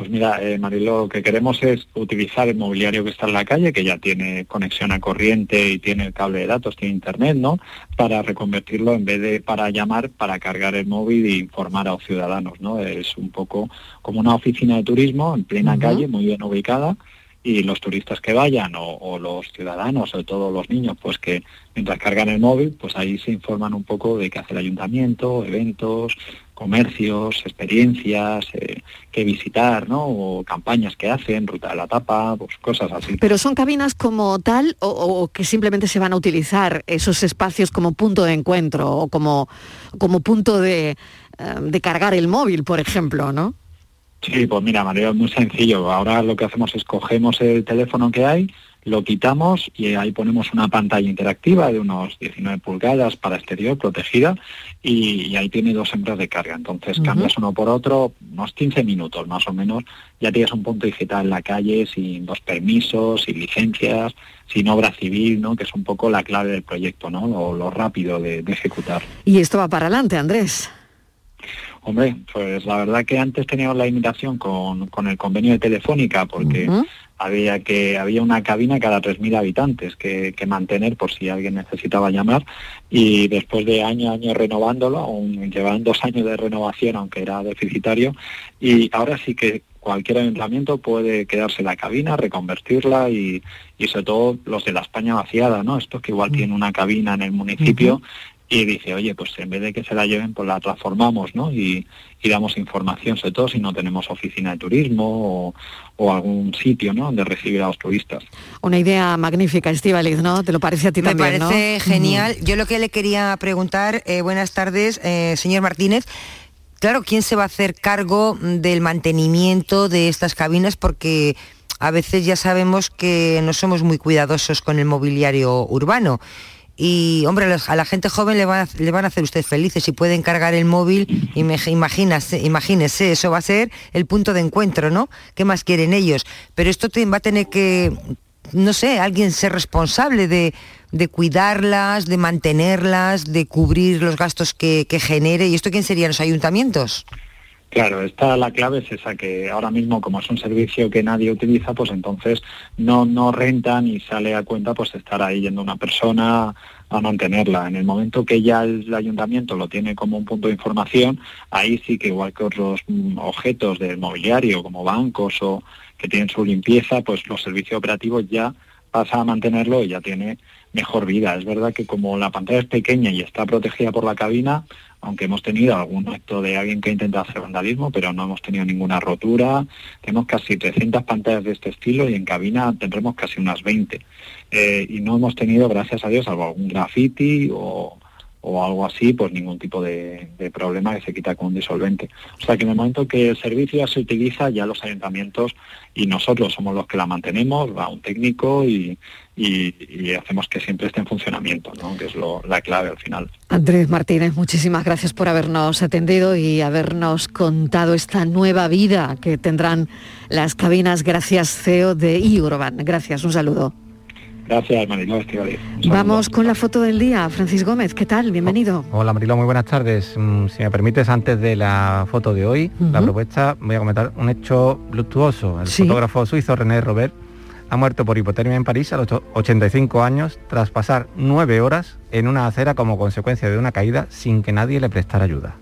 Pues mira, eh, Mariló, lo que queremos es utilizar el mobiliario que está en la calle, que ya tiene conexión a corriente y tiene el cable de datos, tiene internet, ¿no? Para reconvertirlo en vez de para llamar, para cargar el móvil e informar a los ciudadanos, ¿no? Es un poco como una oficina de turismo en plena calle, muy bien ubicada, y los turistas que vayan o, o los ciudadanos, sobre todo los niños, pues que mientras cargan el móvil, pues ahí se informan un poco de qué hace el ayuntamiento, eventos, comercios, experiencias, eh, que visitar, ¿no? O campañas que hacen, ruta de la tapa, pues cosas así. ¿Pero son cabinas como tal o, o que simplemente se van a utilizar esos espacios como punto de encuentro o como, como punto de, eh, de cargar el móvil, por ejemplo, ¿no? Sí, pues mira, María, es muy sencillo. Ahora lo que hacemos es cogemos el teléfono que hay, lo quitamos y ahí ponemos una pantalla interactiva de unos 19 pulgadas para exterior, protegida, y, y ahí tiene dos hembras de carga. Entonces cambias uno por otro, unos 15 minutos más o menos, ya tienes un punto digital en la calle sin los permisos, sin licencias, sin obra civil, ¿no? Que es un poco la clave del proyecto, ¿no? Lo, lo rápido de- de ejecutar. Y esto va para adelante, Andrés. Hombre, pues la verdad que antes teníamos la limitación con, con el convenio de Telefónica porque había que había una cabina cada 3.000 habitantes que, que mantener por si alguien necesitaba llamar. Y después de año a año renovándolo, aún llevaban dos años de renovación aunque era deficitario y ahora sí que cualquier ayuntamiento puede quedarse la cabina, reconvertirla y, y sobre todo los de la España vaciada, ¿no? Estos que igual tienen una cabina en el municipio y dice, oye, pues en vez de que se la lleven, pues la transformamos, ¿no? Y, y damos información, sobre todo si no tenemos oficina de turismo o, o algún sitio, ¿no? Donde recibir a los turistas. Una idea magnífica, Estíbaliz, ¿no? ¿Te lo parece a ti Me también, parece no? genial. Yo lo que le quería preguntar, eh, buenas tardes, eh, señor Martínez. Claro, ¿quién se va a hacer cargo del mantenimiento de estas cabinas? Porque a veces ya sabemos que no somos muy cuidadosos con el mobiliario urbano. Y hombre, a la- gente joven le van a, hacer usted felices si pueden cargar el móvil, imagínese, eso va a ser el punto de encuentro, ¿no? ¿Qué más quieren ellos? Pero esto va a tener que, no sé, alguien ser responsable de, de cuidarlas, de mantenerlas, de cubrir los gastos que, que genere. ¿Y esto quién serían los ayuntamientos? Claro, esta la clave es esa que ahora mismo como es un servicio que nadie utiliza, pues entonces no no renta ni sale a cuenta pues estar ahí yendo una persona a mantenerla. En el momento que ya el ayuntamiento lo tiene como un punto de información, ahí sí que igual que otros mm, objetos del mobiliario como bancos o que tienen su limpieza, pues los servicios operativos ya pasa a mantenerlo y ya tiene mejor vida. Es verdad que como la pantalla es pequeña y está protegida por la cabina, aunque hemos tenido algún acto de alguien que intenta hacer vandalismo, pero no hemos tenido ninguna rotura. Tenemos casi 300 pantallas de este estilo y en cabina tendremos casi unas 20. Eh, y no hemos tenido, gracias a Dios, algún graffiti o, o algo así, pues ningún tipo de, problema que se quita con un disolvente. O sea que en el momento que el servicio se utiliza, ya los ayuntamientos y nosotros somos los que la mantenemos, va un técnico y, hacemos que siempre esté en funcionamiento, ¿no? que es la clave al final. Andrés Martínez, muchísimas gracias por habernos atendido y habernos contado esta nueva vida que tendrán las cabinas gracias CEO de iUrban. Gracias, un saludo. Gracias, Mariló. Vamos con la foto del día. Francis Gómez, ¿qué tal? Bienvenido. Hola Marilo, muy buenas tardes. Mm, Si me permites, antes de la foto de hoy, la propuesta, voy a comentar un hecho luctuoso. El Sí. fotógrafo suizo René Robert ha muerto por hipotermia en París a los ocho- 85 años tras pasar nueve horas en una acera como consecuencia de una caída sin que nadie le prestara ayuda.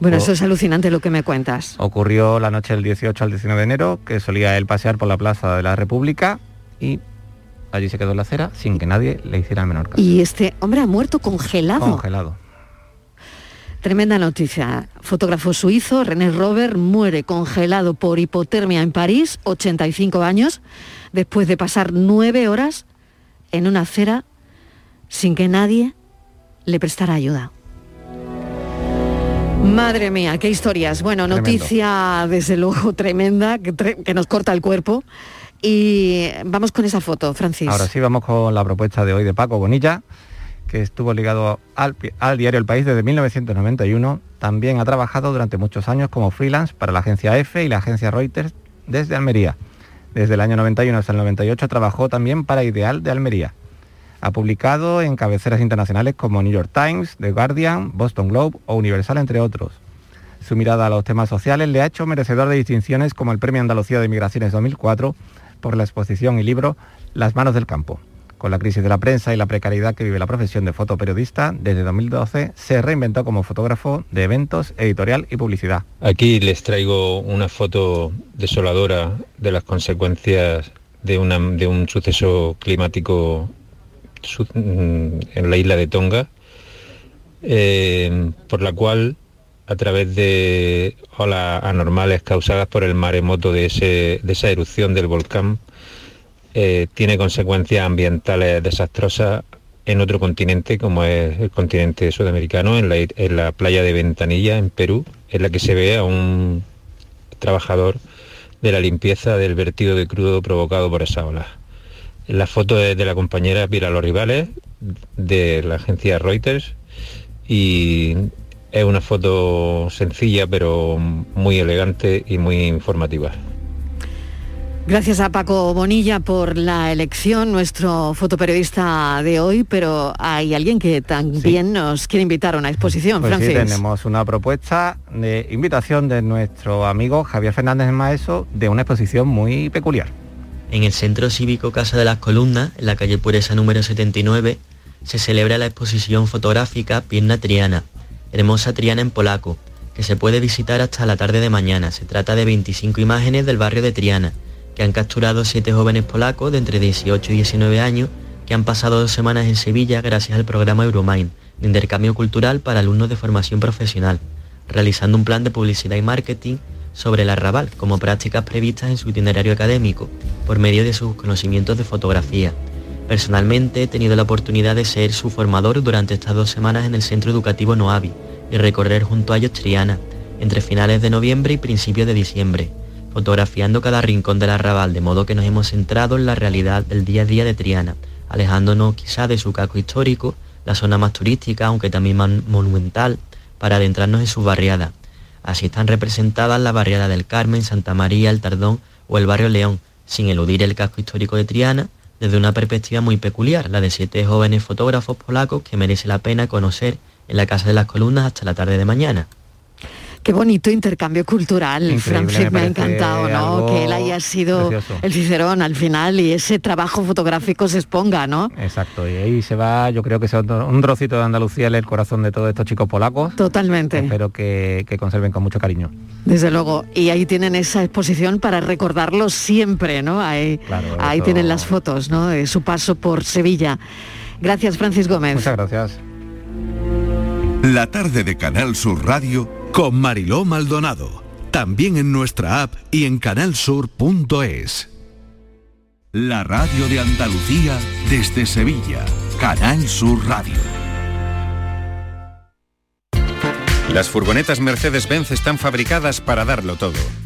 Bueno, Oh. eso es alucinante lo que me cuentas. Ocurrió la noche del 18 al 19 de enero, que solía él pasear por la Plaza de la República y allí se quedó en la acera sin que nadie le hiciera el menor caso. Y este hombre ha muerto congelado. Congelado. Tremenda noticia. Fotógrafo suizo, René Robert, muere congelado por hipotermia en París, 85 años, después de pasar nueve horas en una acera sin que nadie le prestara ayuda. Madre mía, qué historias. Bueno, Tremendo. noticia desde luego tremenda, que, tre- que nos corta el cuerpo. Y vamos con esa foto, Francis. Ahora sí vamos con la propuesta de hoy de Paco Bonilla, que estuvo ligado al, al diario El País desde 1991. También ha trabajado durante muchos años como freelance para la agencia EFE y la agencia Reuters desde Almería. Desde el año 91 hasta el 98 trabajó también para Ideal de Almería. Ha publicado en cabeceras internacionales como New York Times, The Guardian, Boston Globe o Universal, entre otros. Su mirada a los temas sociales le ha hecho merecedor de distinciones como el Premio Andalucía de Migraciones 2004 por la exposición y libro Las manos del campo. Con la crisis de la prensa y la precariedad que vive la profesión de fotoperiodista, desde 2012 se reinventó como fotógrafo de eventos, editorial y publicidad. Aquí les traigo una foto desoladora de las consecuencias de, de un suceso climático mm, en la isla de Tonga, eh, por la cual a través de olas anormales causadas por el maremoto de, ese- de esa erupción del volcán, eh, tiene consecuencias ambientales desastrosas en otro continente, como es el continente sudamericano, en la, en la playa de Ventanilla, en Perú, en la que se ve a un trabajador de la limpieza del vertido de crudo provocado por esa ola. La foto es de la compañera Pira Los Rivales, de la agencia Reuters, y es una foto sencilla pero muy elegante y muy informativa. Gracias a Paco Bonilla por la elección, nuestro fotoperiodista de hoy, pero hay alguien que también nos quiere invitar a una exposición, Pues sí, Francis. tenemos una propuesta de invitación de nuestro amigo Javier Fernández Maeso de una exposición muy peculiar. En el Centro Cívico Casa de las Columnas, en la calle Pureza número 79, se celebra la exposición fotográfica Pierna Triana, hermosa Triana en polaco, que se puede visitar hasta la tarde de mañana. Se trata de 25 imágenes del barrio de Triana, que han capturado siete jóvenes polacos de entre 18 y 19 años que han pasado dos semanas en Sevilla gracias al programa Euromind, de intercambio cultural para alumnos de formación profesional, realizando un plan de publicidad y marketing sobre el arrabal como prácticas previstas en su itinerario académico, por medio de sus conocimientos de fotografía. Personalmente he tenido la oportunidad de ser su formador durante estas dos semanas en el Centro Educativo Noavi y recorrer junto a ellos Triana, entre finales de noviembre y principios de diciembre, fotografiando cada rincón del arrabal, de modo que nos hemos centrado en la realidad del día a día de Triana, alejándonos quizá de su casco histórico, la zona más turística, aunque también más monumental, para adentrarnos en sus barriadas. Así están representadas la barriada del Carmen, Santa María, el Tardón o el barrio León, sin eludir el casco histórico de Triana, desde una perspectiva muy peculiar, la de siete jóvenes fotógrafos polacos que merece la pena conocer en la Casa de las Columnas hasta la tarde de mañana. Qué bonito intercambio cultural, Increíble, Francis, me ha encantado, ¿no? Que él haya sido precioso. el Cicerón al final y ese trabajo fotográfico se exponga, ¿no? Exacto, y ahí se va, yo creo que se va un trocito de Andalucía en el corazón de todos estos chicos polacos. Totalmente. Espero que, que conserven con mucho cariño. Desde luego. Y ahí tienen esa exposición para recordarlo siempre, ¿no? Ahí, ahí tienen las fotos, ¿no? De su paso por Sevilla. Gracias, Francis Gómez. Muchas gracias. La tarde de Canal Sur Radio con Mariló Maldonado. También en nuestra app y en canalsur.es. La radio de Andalucía desde Sevilla. Canal Sur Radio. Las furgonetas Mercedes-Benz están fabricadas para darlo todo.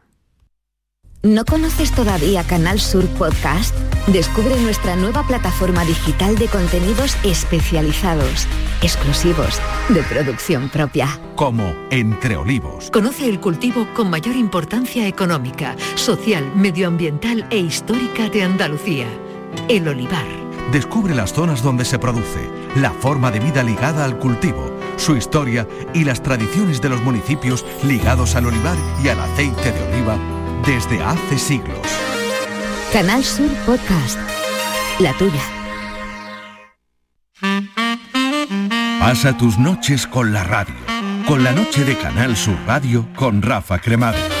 ¿No conoces todavía Canal Sur Podcast? Descubre nuestra nueva plataforma digital de contenidos especializados, exclusivos, de producción propia. Como Entre Olivos. Conoce el cultivo con mayor importancia económica, social, medioambiental e histórica de Andalucía. El olivar. Descubre las zonas donde se produce, la forma de vida ligada al cultivo, su historia y las tradiciones de los municipios ligados al olivar y al aceite de oliva desde hace siglos. Canal Sur Podcast. La tuya. Pasa tus noches con la radio, con la noche de Canal Sur Radio con Rafa Cremades.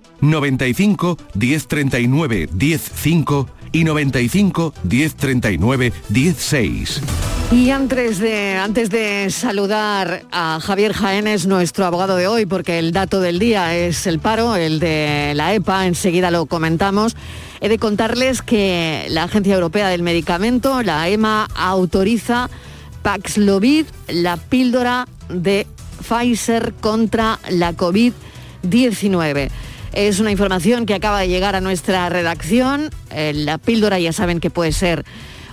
95 1039 105 y 95 1039 16. Y antes de, antes de saludar a Javier Jaénes, nuestro abogado de hoy, porque el dato del día es el paro, el de la EPA, enseguida lo comentamos, he de contarles que la Agencia Europea del Medicamento, la EMA, autoriza Paxlovid, la píldora de Pfizer contra la COVID-19. Es una información que acaba de llegar a nuestra redacción. Eh, la píldora ya saben que puede ser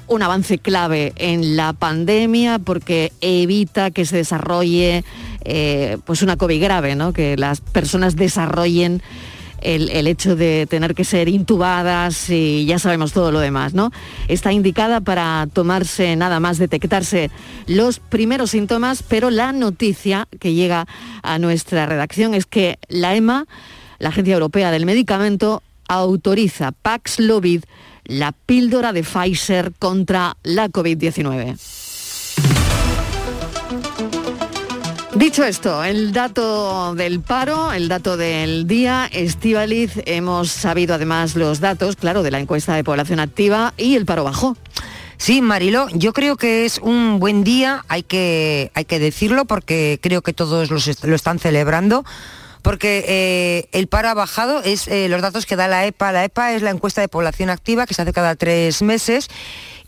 un avance clave en la pandemia porque evita que se desarrolle eh, pues una COVID grave, ¿no? que las personas desarrollen el, el hecho de tener que ser intubadas y ya sabemos todo lo demás, ¿no? Está indicada para tomarse nada más detectarse los primeros síntomas, pero la noticia que llega a nuestra redacción es que la EMA, la Agencia Europea del Medicamento, autoriza Paxlovid, la píldora de Pfizer contra la COVID-19. Dicho esto, el dato del paro, el dato del día, Estivaliz, hemos sabido además los datos, claro, de la encuesta de población activa y el paro bajó. Sí, Marilo, yo creo que es un buen día, hay que, hay que decirlo porque creo que todos los lo están celebrando. Porque eh, el paro ha bajado, es eh, los datos que da la EPA. La EPA es la encuesta de población activa que se hace cada tres meses.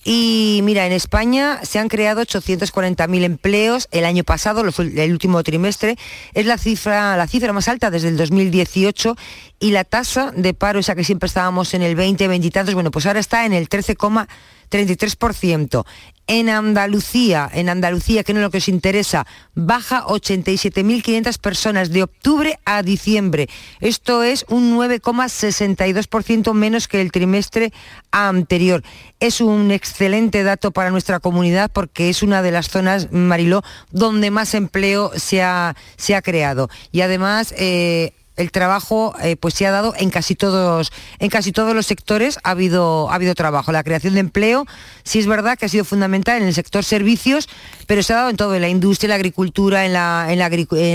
Y mira, en España se han creado 840.000 empleos el año pasado, el último trimestre. Es la cifra, la cifra más alta desde el 2018 y la tasa de paro, esa que siempre estábamos en el 20, 20 y tantos, bueno, pues ahora está en el 13,33%. En Andalucía, en Andalucía, que no es lo que os interesa, baja 87.500 personas de octubre a diciembre. Esto es un 9,62% menos que el trimestre anterior. Es un excelente dato para nuestra comunidad porque es una de las zonas, Mariló, donde más empleo se ha, se ha creado. Y además... eh, el trabajo eh, pues se ha dado en casi todos, en casi todos los sectores ha habido, ha habido trabajo. La creación de empleo sí es verdad que ha sido fundamental en el sector servicios, pero se ha dado en todo, en la industria, en la agricultura, en la, en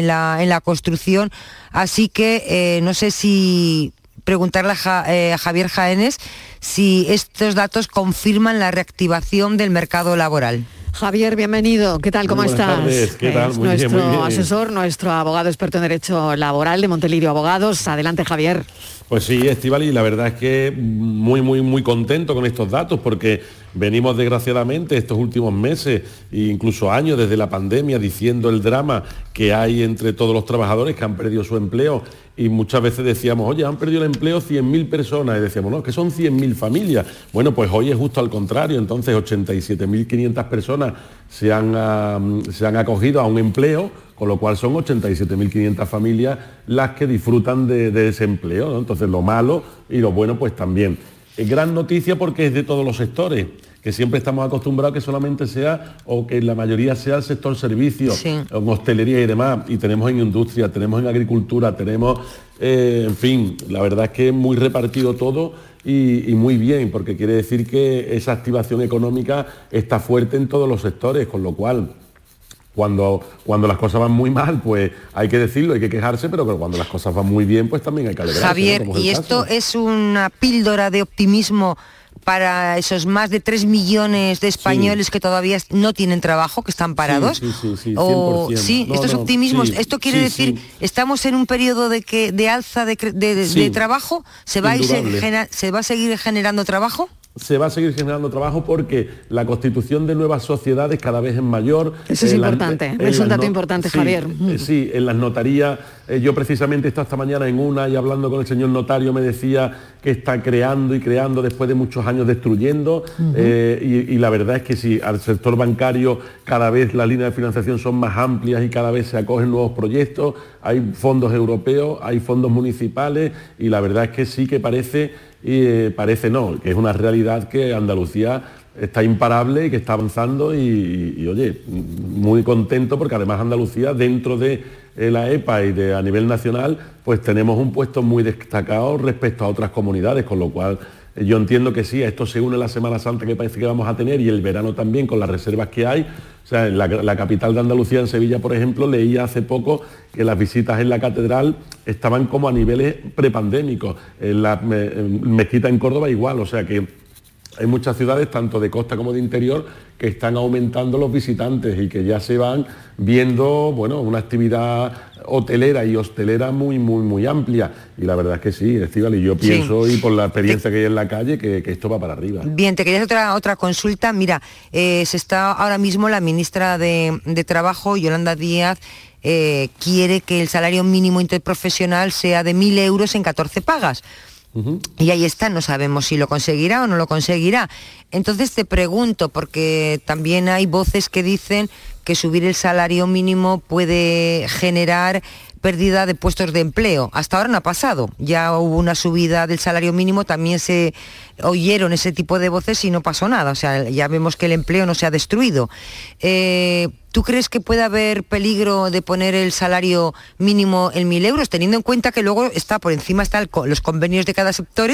la, en la, construcción. Así que eh, no sé si preguntarle eh, a, Javier Jaénes si estos datos confirman la reactivación del mercado laboral. Javier, bienvenido. ¿Qué tal? ¿Cómo estás? ¿Qué tal? Es nuestro asesor, nuestro abogado experto en Derecho Laboral de Montelirio Abogados. Adelante, Javier. Pues sí, Estivali, la verdad es que muy, muy, muy contento con estos datos porque venimos desgraciadamente estos últimos meses e incluso años desde la pandemia diciendo el drama que hay entre todos los trabajadores que han perdido su empleo y muchas veces decíamos, oye, han perdido el empleo 100.000 personas y decíamos, no, que son 100.000 familias. Bueno, pues hoy es justo al contrario, entonces 87.500 personas se han, se han acogido a un empleo, con lo cual son 87.500 familias las que disfrutan de, ese empleo. Entonces lo malo y lo bueno pues también. Es gran noticia porque es de todos los sectores que siempre estamos acostumbrados que solamente sea o que la mayoría sea el sector servicios, en hostelería y demás, y tenemos en industria, tenemos en agricultura, tenemos, eh, en fin, la verdad es que es muy repartido todo y, muy bien, porque quiere decir que esa activación económica está fuerte en todos los sectores, con lo cual cuando, cuando, las cosas van muy mal, pues hay que decirlo, hay que quejarse, pero cuando las cosas van muy bien, pues también hay que alegrarse. Javier, ¿y esto es una píldora de optimismo para esos más de 3 millones de españoles que todavía no tienen trabajo, que están parados? Sí, sí, sí, o, sí estos optimismos, esto quiere decir, estamos en un periodo de que de alza de, trabajo, ¿se va, a ¿se va a seguir generando trabajo? Se va a seguir generando trabajo porque la constitución de nuevas sociedades cada vez es mayor. Eso es importante, es un dato importante, Javier. Eh, sí, en las notarías, eh, yo precisamente estaba esta mañana en una y hablando con el señor notario me decía que está creando y creando después de muchos años destruyendo eh, y, la verdad es que si al sector bancario cada vez las líneas de financiación son más amplias y cada vez se acogen nuevos proyectos, hay fondos europeos, hay fondos municipales y la verdad es que sí que parece y eh, parece no, que es una realidad que Andalucía está imparable y que está avanzando y, oye, muy contento porque además Andalucía dentro de eh, la EPA y de, a nivel nacional pues tenemos un puesto muy destacado respecto a otras comunidades, con lo cual yo entiendo que sí, esto se une la Semana Santa que parece que vamos a tener y el verano también con las reservas que hay. O sea, en la, capital de Andalucía, en Sevilla, por ejemplo, leía hace poco que las visitas en la catedral estaban como a niveles prepandémicos. En la mezquita en Córdoba igual, o sea que hay muchas ciudades, tanto de costa como de interior, que están aumentando los visitantes y que ya se van viendo, bueno, una actividad hotelera y hostelera muy, muy, muy amplia. Y la verdad es que sí, Estival, y yo pienso, y por la experiencia que hay en la calle, que, esto va para arriba. Bien, te quería hacer otra, otra consulta. Mira, eh, se está ahora mismo la ministra de, Trabajo, Yolanda Díaz, eh, quiere que el salario mínimo interprofesional sea de 1.000 euros en 14 pagas. Y ahí está, no sabemos si lo conseguirá o no lo conseguirá. Entonces te pregunto, porque también hay voces que dicen que subir el salario mínimo puede generar pérdida de puestos de empleo. Hasta ahora no ha pasado. Ya hubo una subida del salario mínimo, también se oyeron ese tipo de voces y no pasó nada. O sea, ya vemos que el empleo no se ha destruido. Eh, ¿Tú crees que puede haber peligro de poner el salario mínimo en mil euros, teniendo en cuenta que luego está por encima están los convenios de cada sector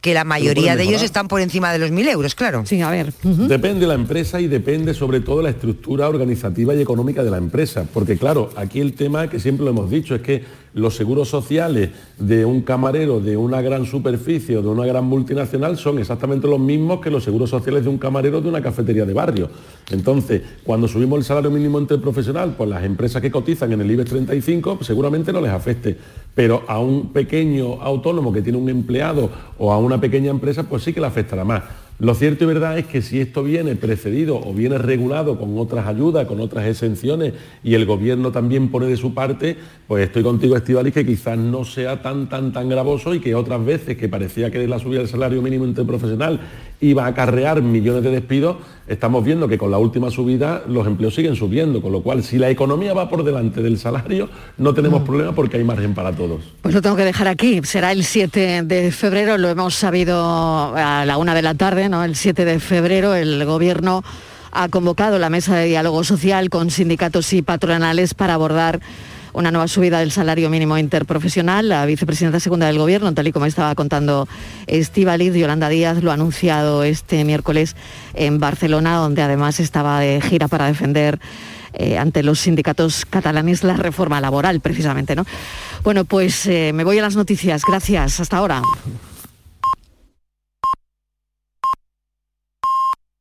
que la mayoría de ellos están por encima de los mil euros, claro. Sí, a ver. Depende de la empresa y depende sobre todo de la estructura organizativa y económica de la empresa. Porque claro, aquí el tema que siempre lo hemos dicho es que los seguros sociales de un camarero de una gran superficie o de una gran multinacional son exactamente los mismos que los seguros sociales de un camarero de una cafetería de barrio. Entonces, cuando subimos el salario mínimo interprofesional, pues las empresas que cotizan en el IBEX 35 pues seguramente no les afecte, pero a un pequeño autónomo que tiene un empleado o a una pequeña empresa, pues sí que le afectará más. Lo cierto y verdad es que si esto viene precedido o viene regulado con otras ayudas, con otras exenciones y el gobierno también pone de su parte, pues estoy contigo, Estivalis, que quizás no sea tan, tan, tan gravoso y que otras veces que parecía que la subida del salario mínimo interprofesional iba a acarrear millones de despidos, estamos viendo que con la última subida los empleos siguen subiendo, con lo cual si la economía va por delante del salario, no tenemos mm. problema porque hay margen para todos. Pues lo tengo que dejar aquí, será el 7 de febrero, lo hemos sabido a la una de la tarde, ¿no? El 7 de febrero el gobierno ha convocado la mesa de diálogo social con sindicatos y patronales para abordar una nueva subida del salario mínimo interprofesional. La vicepresidenta segunda del Gobierno, tal y como estaba contando Estivaliz, Yolanda Díaz, lo ha anunciado este miércoles en Barcelona, donde además estaba de gira para defender eh, ante los sindicatos catalanes la reforma laboral, precisamente. ¿no? Bueno, pues eh, me voy a las noticias. Gracias. Hasta ahora.